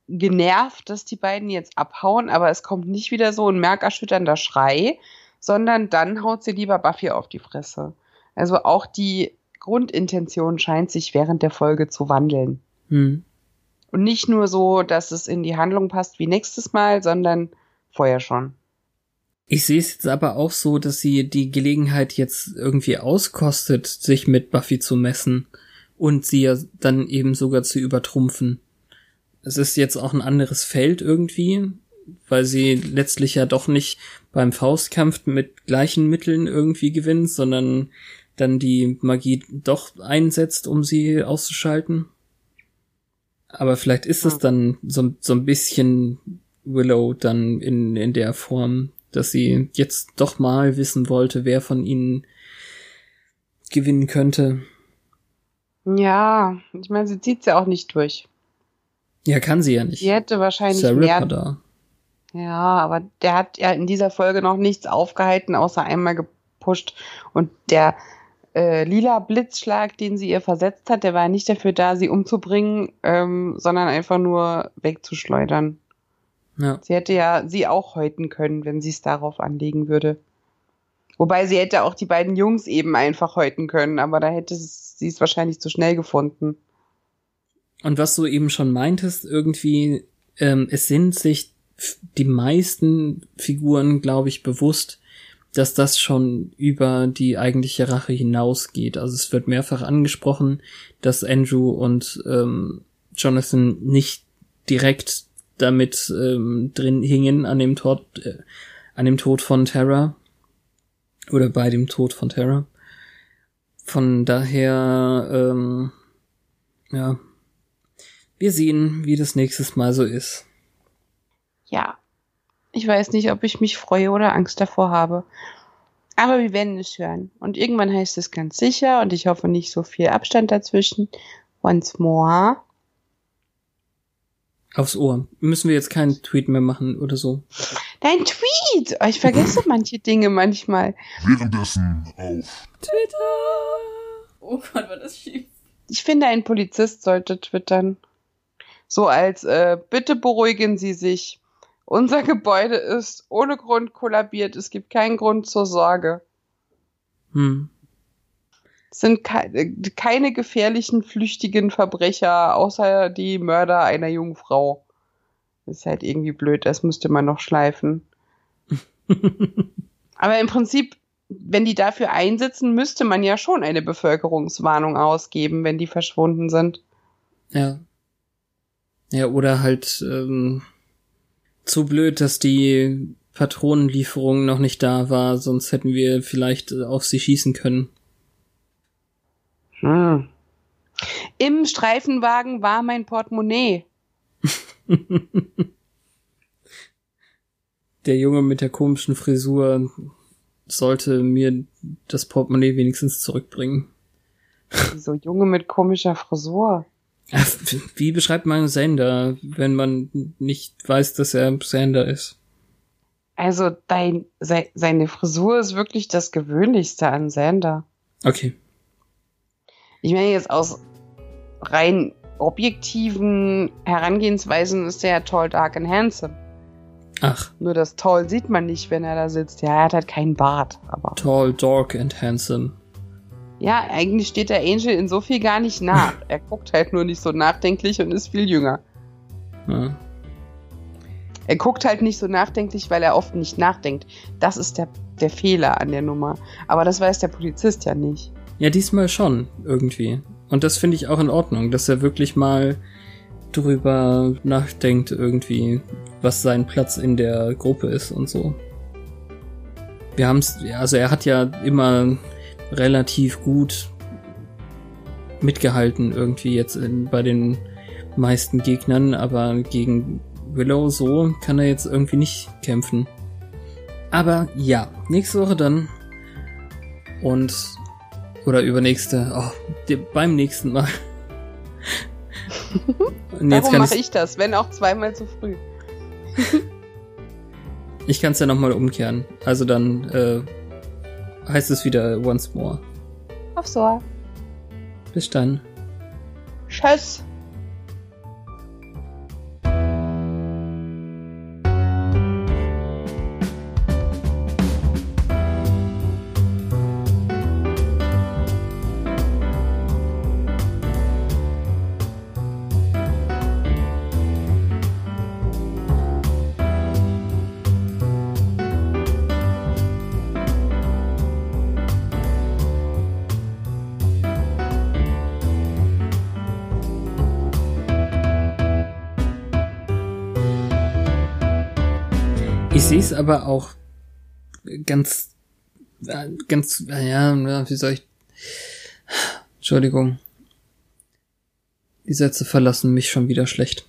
genervt, dass die beiden jetzt abhauen, aber es kommt nicht wieder so ein merkerschütternder Schrei, sondern dann haut sie lieber Buffy auf die Fresse. Also auch die Grundintention scheint sich während der Folge zu wandeln. Hm. Und nicht nur so, dass es in die Handlung passt wie nächstes Mal, sondern vorher schon. Ich sehe es jetzt aber auch so, dass sie die Gelegenheit jetzt irgendwie auskostet, sich mit Buffy zu messen und sie ja dann eben sogar zu übertrumpfen. es ist jetzt auch ein anderes Feld irgendwie, weil sie letztlich ja doch nicht beim Faustkampf mit gleichen Mitteln irgendwie gewinnt, sondern dann die Magie doch einsetzt, um sie auszuschalten. Aber vielleicht ist es dann so, so ein bisschen Willow dann in, in der Form, dass sie jetzt doch mal wissen wollte, wer von ihnen gewinnen könnte. Ja, ich meine, sie zieht's ja auch nicht durch. Ja, kann sie ja nicht. Sie hätte wahrscheinlich Ist mehr. da. Ja, aber der hat ja in dieser Folge noch nichts aufgehalten, außer einmal gepusht. Und der äh, lila Blitzschlag, den sie ihr versetzt hat, der war nicht dafür da, sie umzubringen, ähm, sondern einfach nur wegzuschleudern. Ja. Sie hätte ja sie auch häuten können, wenn sie es darauf anlegen würde. Wobei sie hätte auch die beiden Jungs eben einfach häuten können, aber da hätte sie es wahrscheinlich zu schnell gefunden. Und was du eben schon meintest, irgendwie, ähm, es sind sich die meisten Figuren, glaube ich, bewusst, dass das schon über die eigentliche Rache hinausgeht. Also es wird mehrfach angesprochen, dass Andrew und ähm, Jonathan nicht direkt damit ähm, drin hingen an dem Tod, äh, an dem Tod von Terra oder bei dem Tod von Terra. Von daher, ähm, ja, wir sehen, wie das nächstes Mal so ist. Ja. Ich weiß nicht, ob ich mich freue oder Angst davor habe. Aber wir werden es hören. Und irgendwann heißt es ganz sicher, und ich hoffe nicht so viel Abstand dazwischen. Once more. Aufs Ohr. Müssen wir jetzt keinen Tweet mehr machen oder so. Dein Tweet! Oh, ich vergesse *laughs* manche Dinge manchmal. Währenddessen auf Twitter! Oh Gott, war das schief. Ich finde, ein Polizist sollte twittern. So als, äh, bitte beruhigen Sie sich. Unser Gebäude ist ohne Grund kollabiert. Es gibt keinen Grund zur Sorge. Hm. Sind ke keine gefährlichen, flüchtigen Verbrecher, außer die Mörder einer jungen Frau. Das ist halt irgendwie blöd, das müsste man noch schleifen. *laughs* Aber im Prinzip, wenn die dafür einsitzen, müsste man ja schon eine Bevölkerungswarnung ausgeben, wenn die verschwunden sind. ja. Ja, oder halt ähm, zu blöd, dass die Patronenlieferung noch nicht da war, sonst hätten wir vielleicht äh, auf sie schießen können. Hm. Im Streifenwagen war mein Portemonnaie. *laughs* Der Junge mit der komischen Frisur sollte mir das Portemonnaie wenigstens zurückbringen. *laughs* So Junge mit komischer Frisur. *laughs* Wie beschreibt man Sender, wenn man nicht weiß, dass er Sender ist? Also dein, se, seine Frisur ist wirklich das Gewöhnlichste an Sander. Okay. Ich meine jetzt aus rein objektiven Herangehensweisen ist er ja tall, dark and handsome. Ach, Nur das tall sieht man nicht, wenn er da sitzt. Ja, er hat halt keinen Bart, aber. tall, dark and handsome. Ja, eigentlich steht der Angel in so viel gar nicht nach. *laughs* er guckt halt nur nicht so nachdenklich und ist viel jünger. Ja. Er guckt halt nicht so nachdenklich, weil er oft nicht nachdenkt. Das ist der, der Fehler an der Nummer. Aber das weiß der Polizist ja nicht. Ja, diesmal schon, irgendwie. Und das finde ich auch in Ordnung, dass er wirklich mal drüber nachdenkt, irgendwie, was sein Platz in der Gruppe ist und so. Wir haben's, ja, also er hat ja immer relativ gut mitgehalten, irgendwie jetzt in, bei den meisten Gegnern, aber gegen Willow so kann er jetzt irgendwie nicht kämpfen. Aber ja, nächste Woche dann. Und oder übernächste. Oh, beim nächsten Mal. *laughs* Und Darum mache ich ich das, wenn auch zweimal zu früh. *laughs* ich kann es ja nochmal umkehren. Also dann äh, heißt es wieder once more. Auf so. Bis dann. Tschüss. Aber auch ganz, äh, ganz, ja, wie soll ich, Entschuldigung. Die Sätze verlassen mich schon wieder schlecht.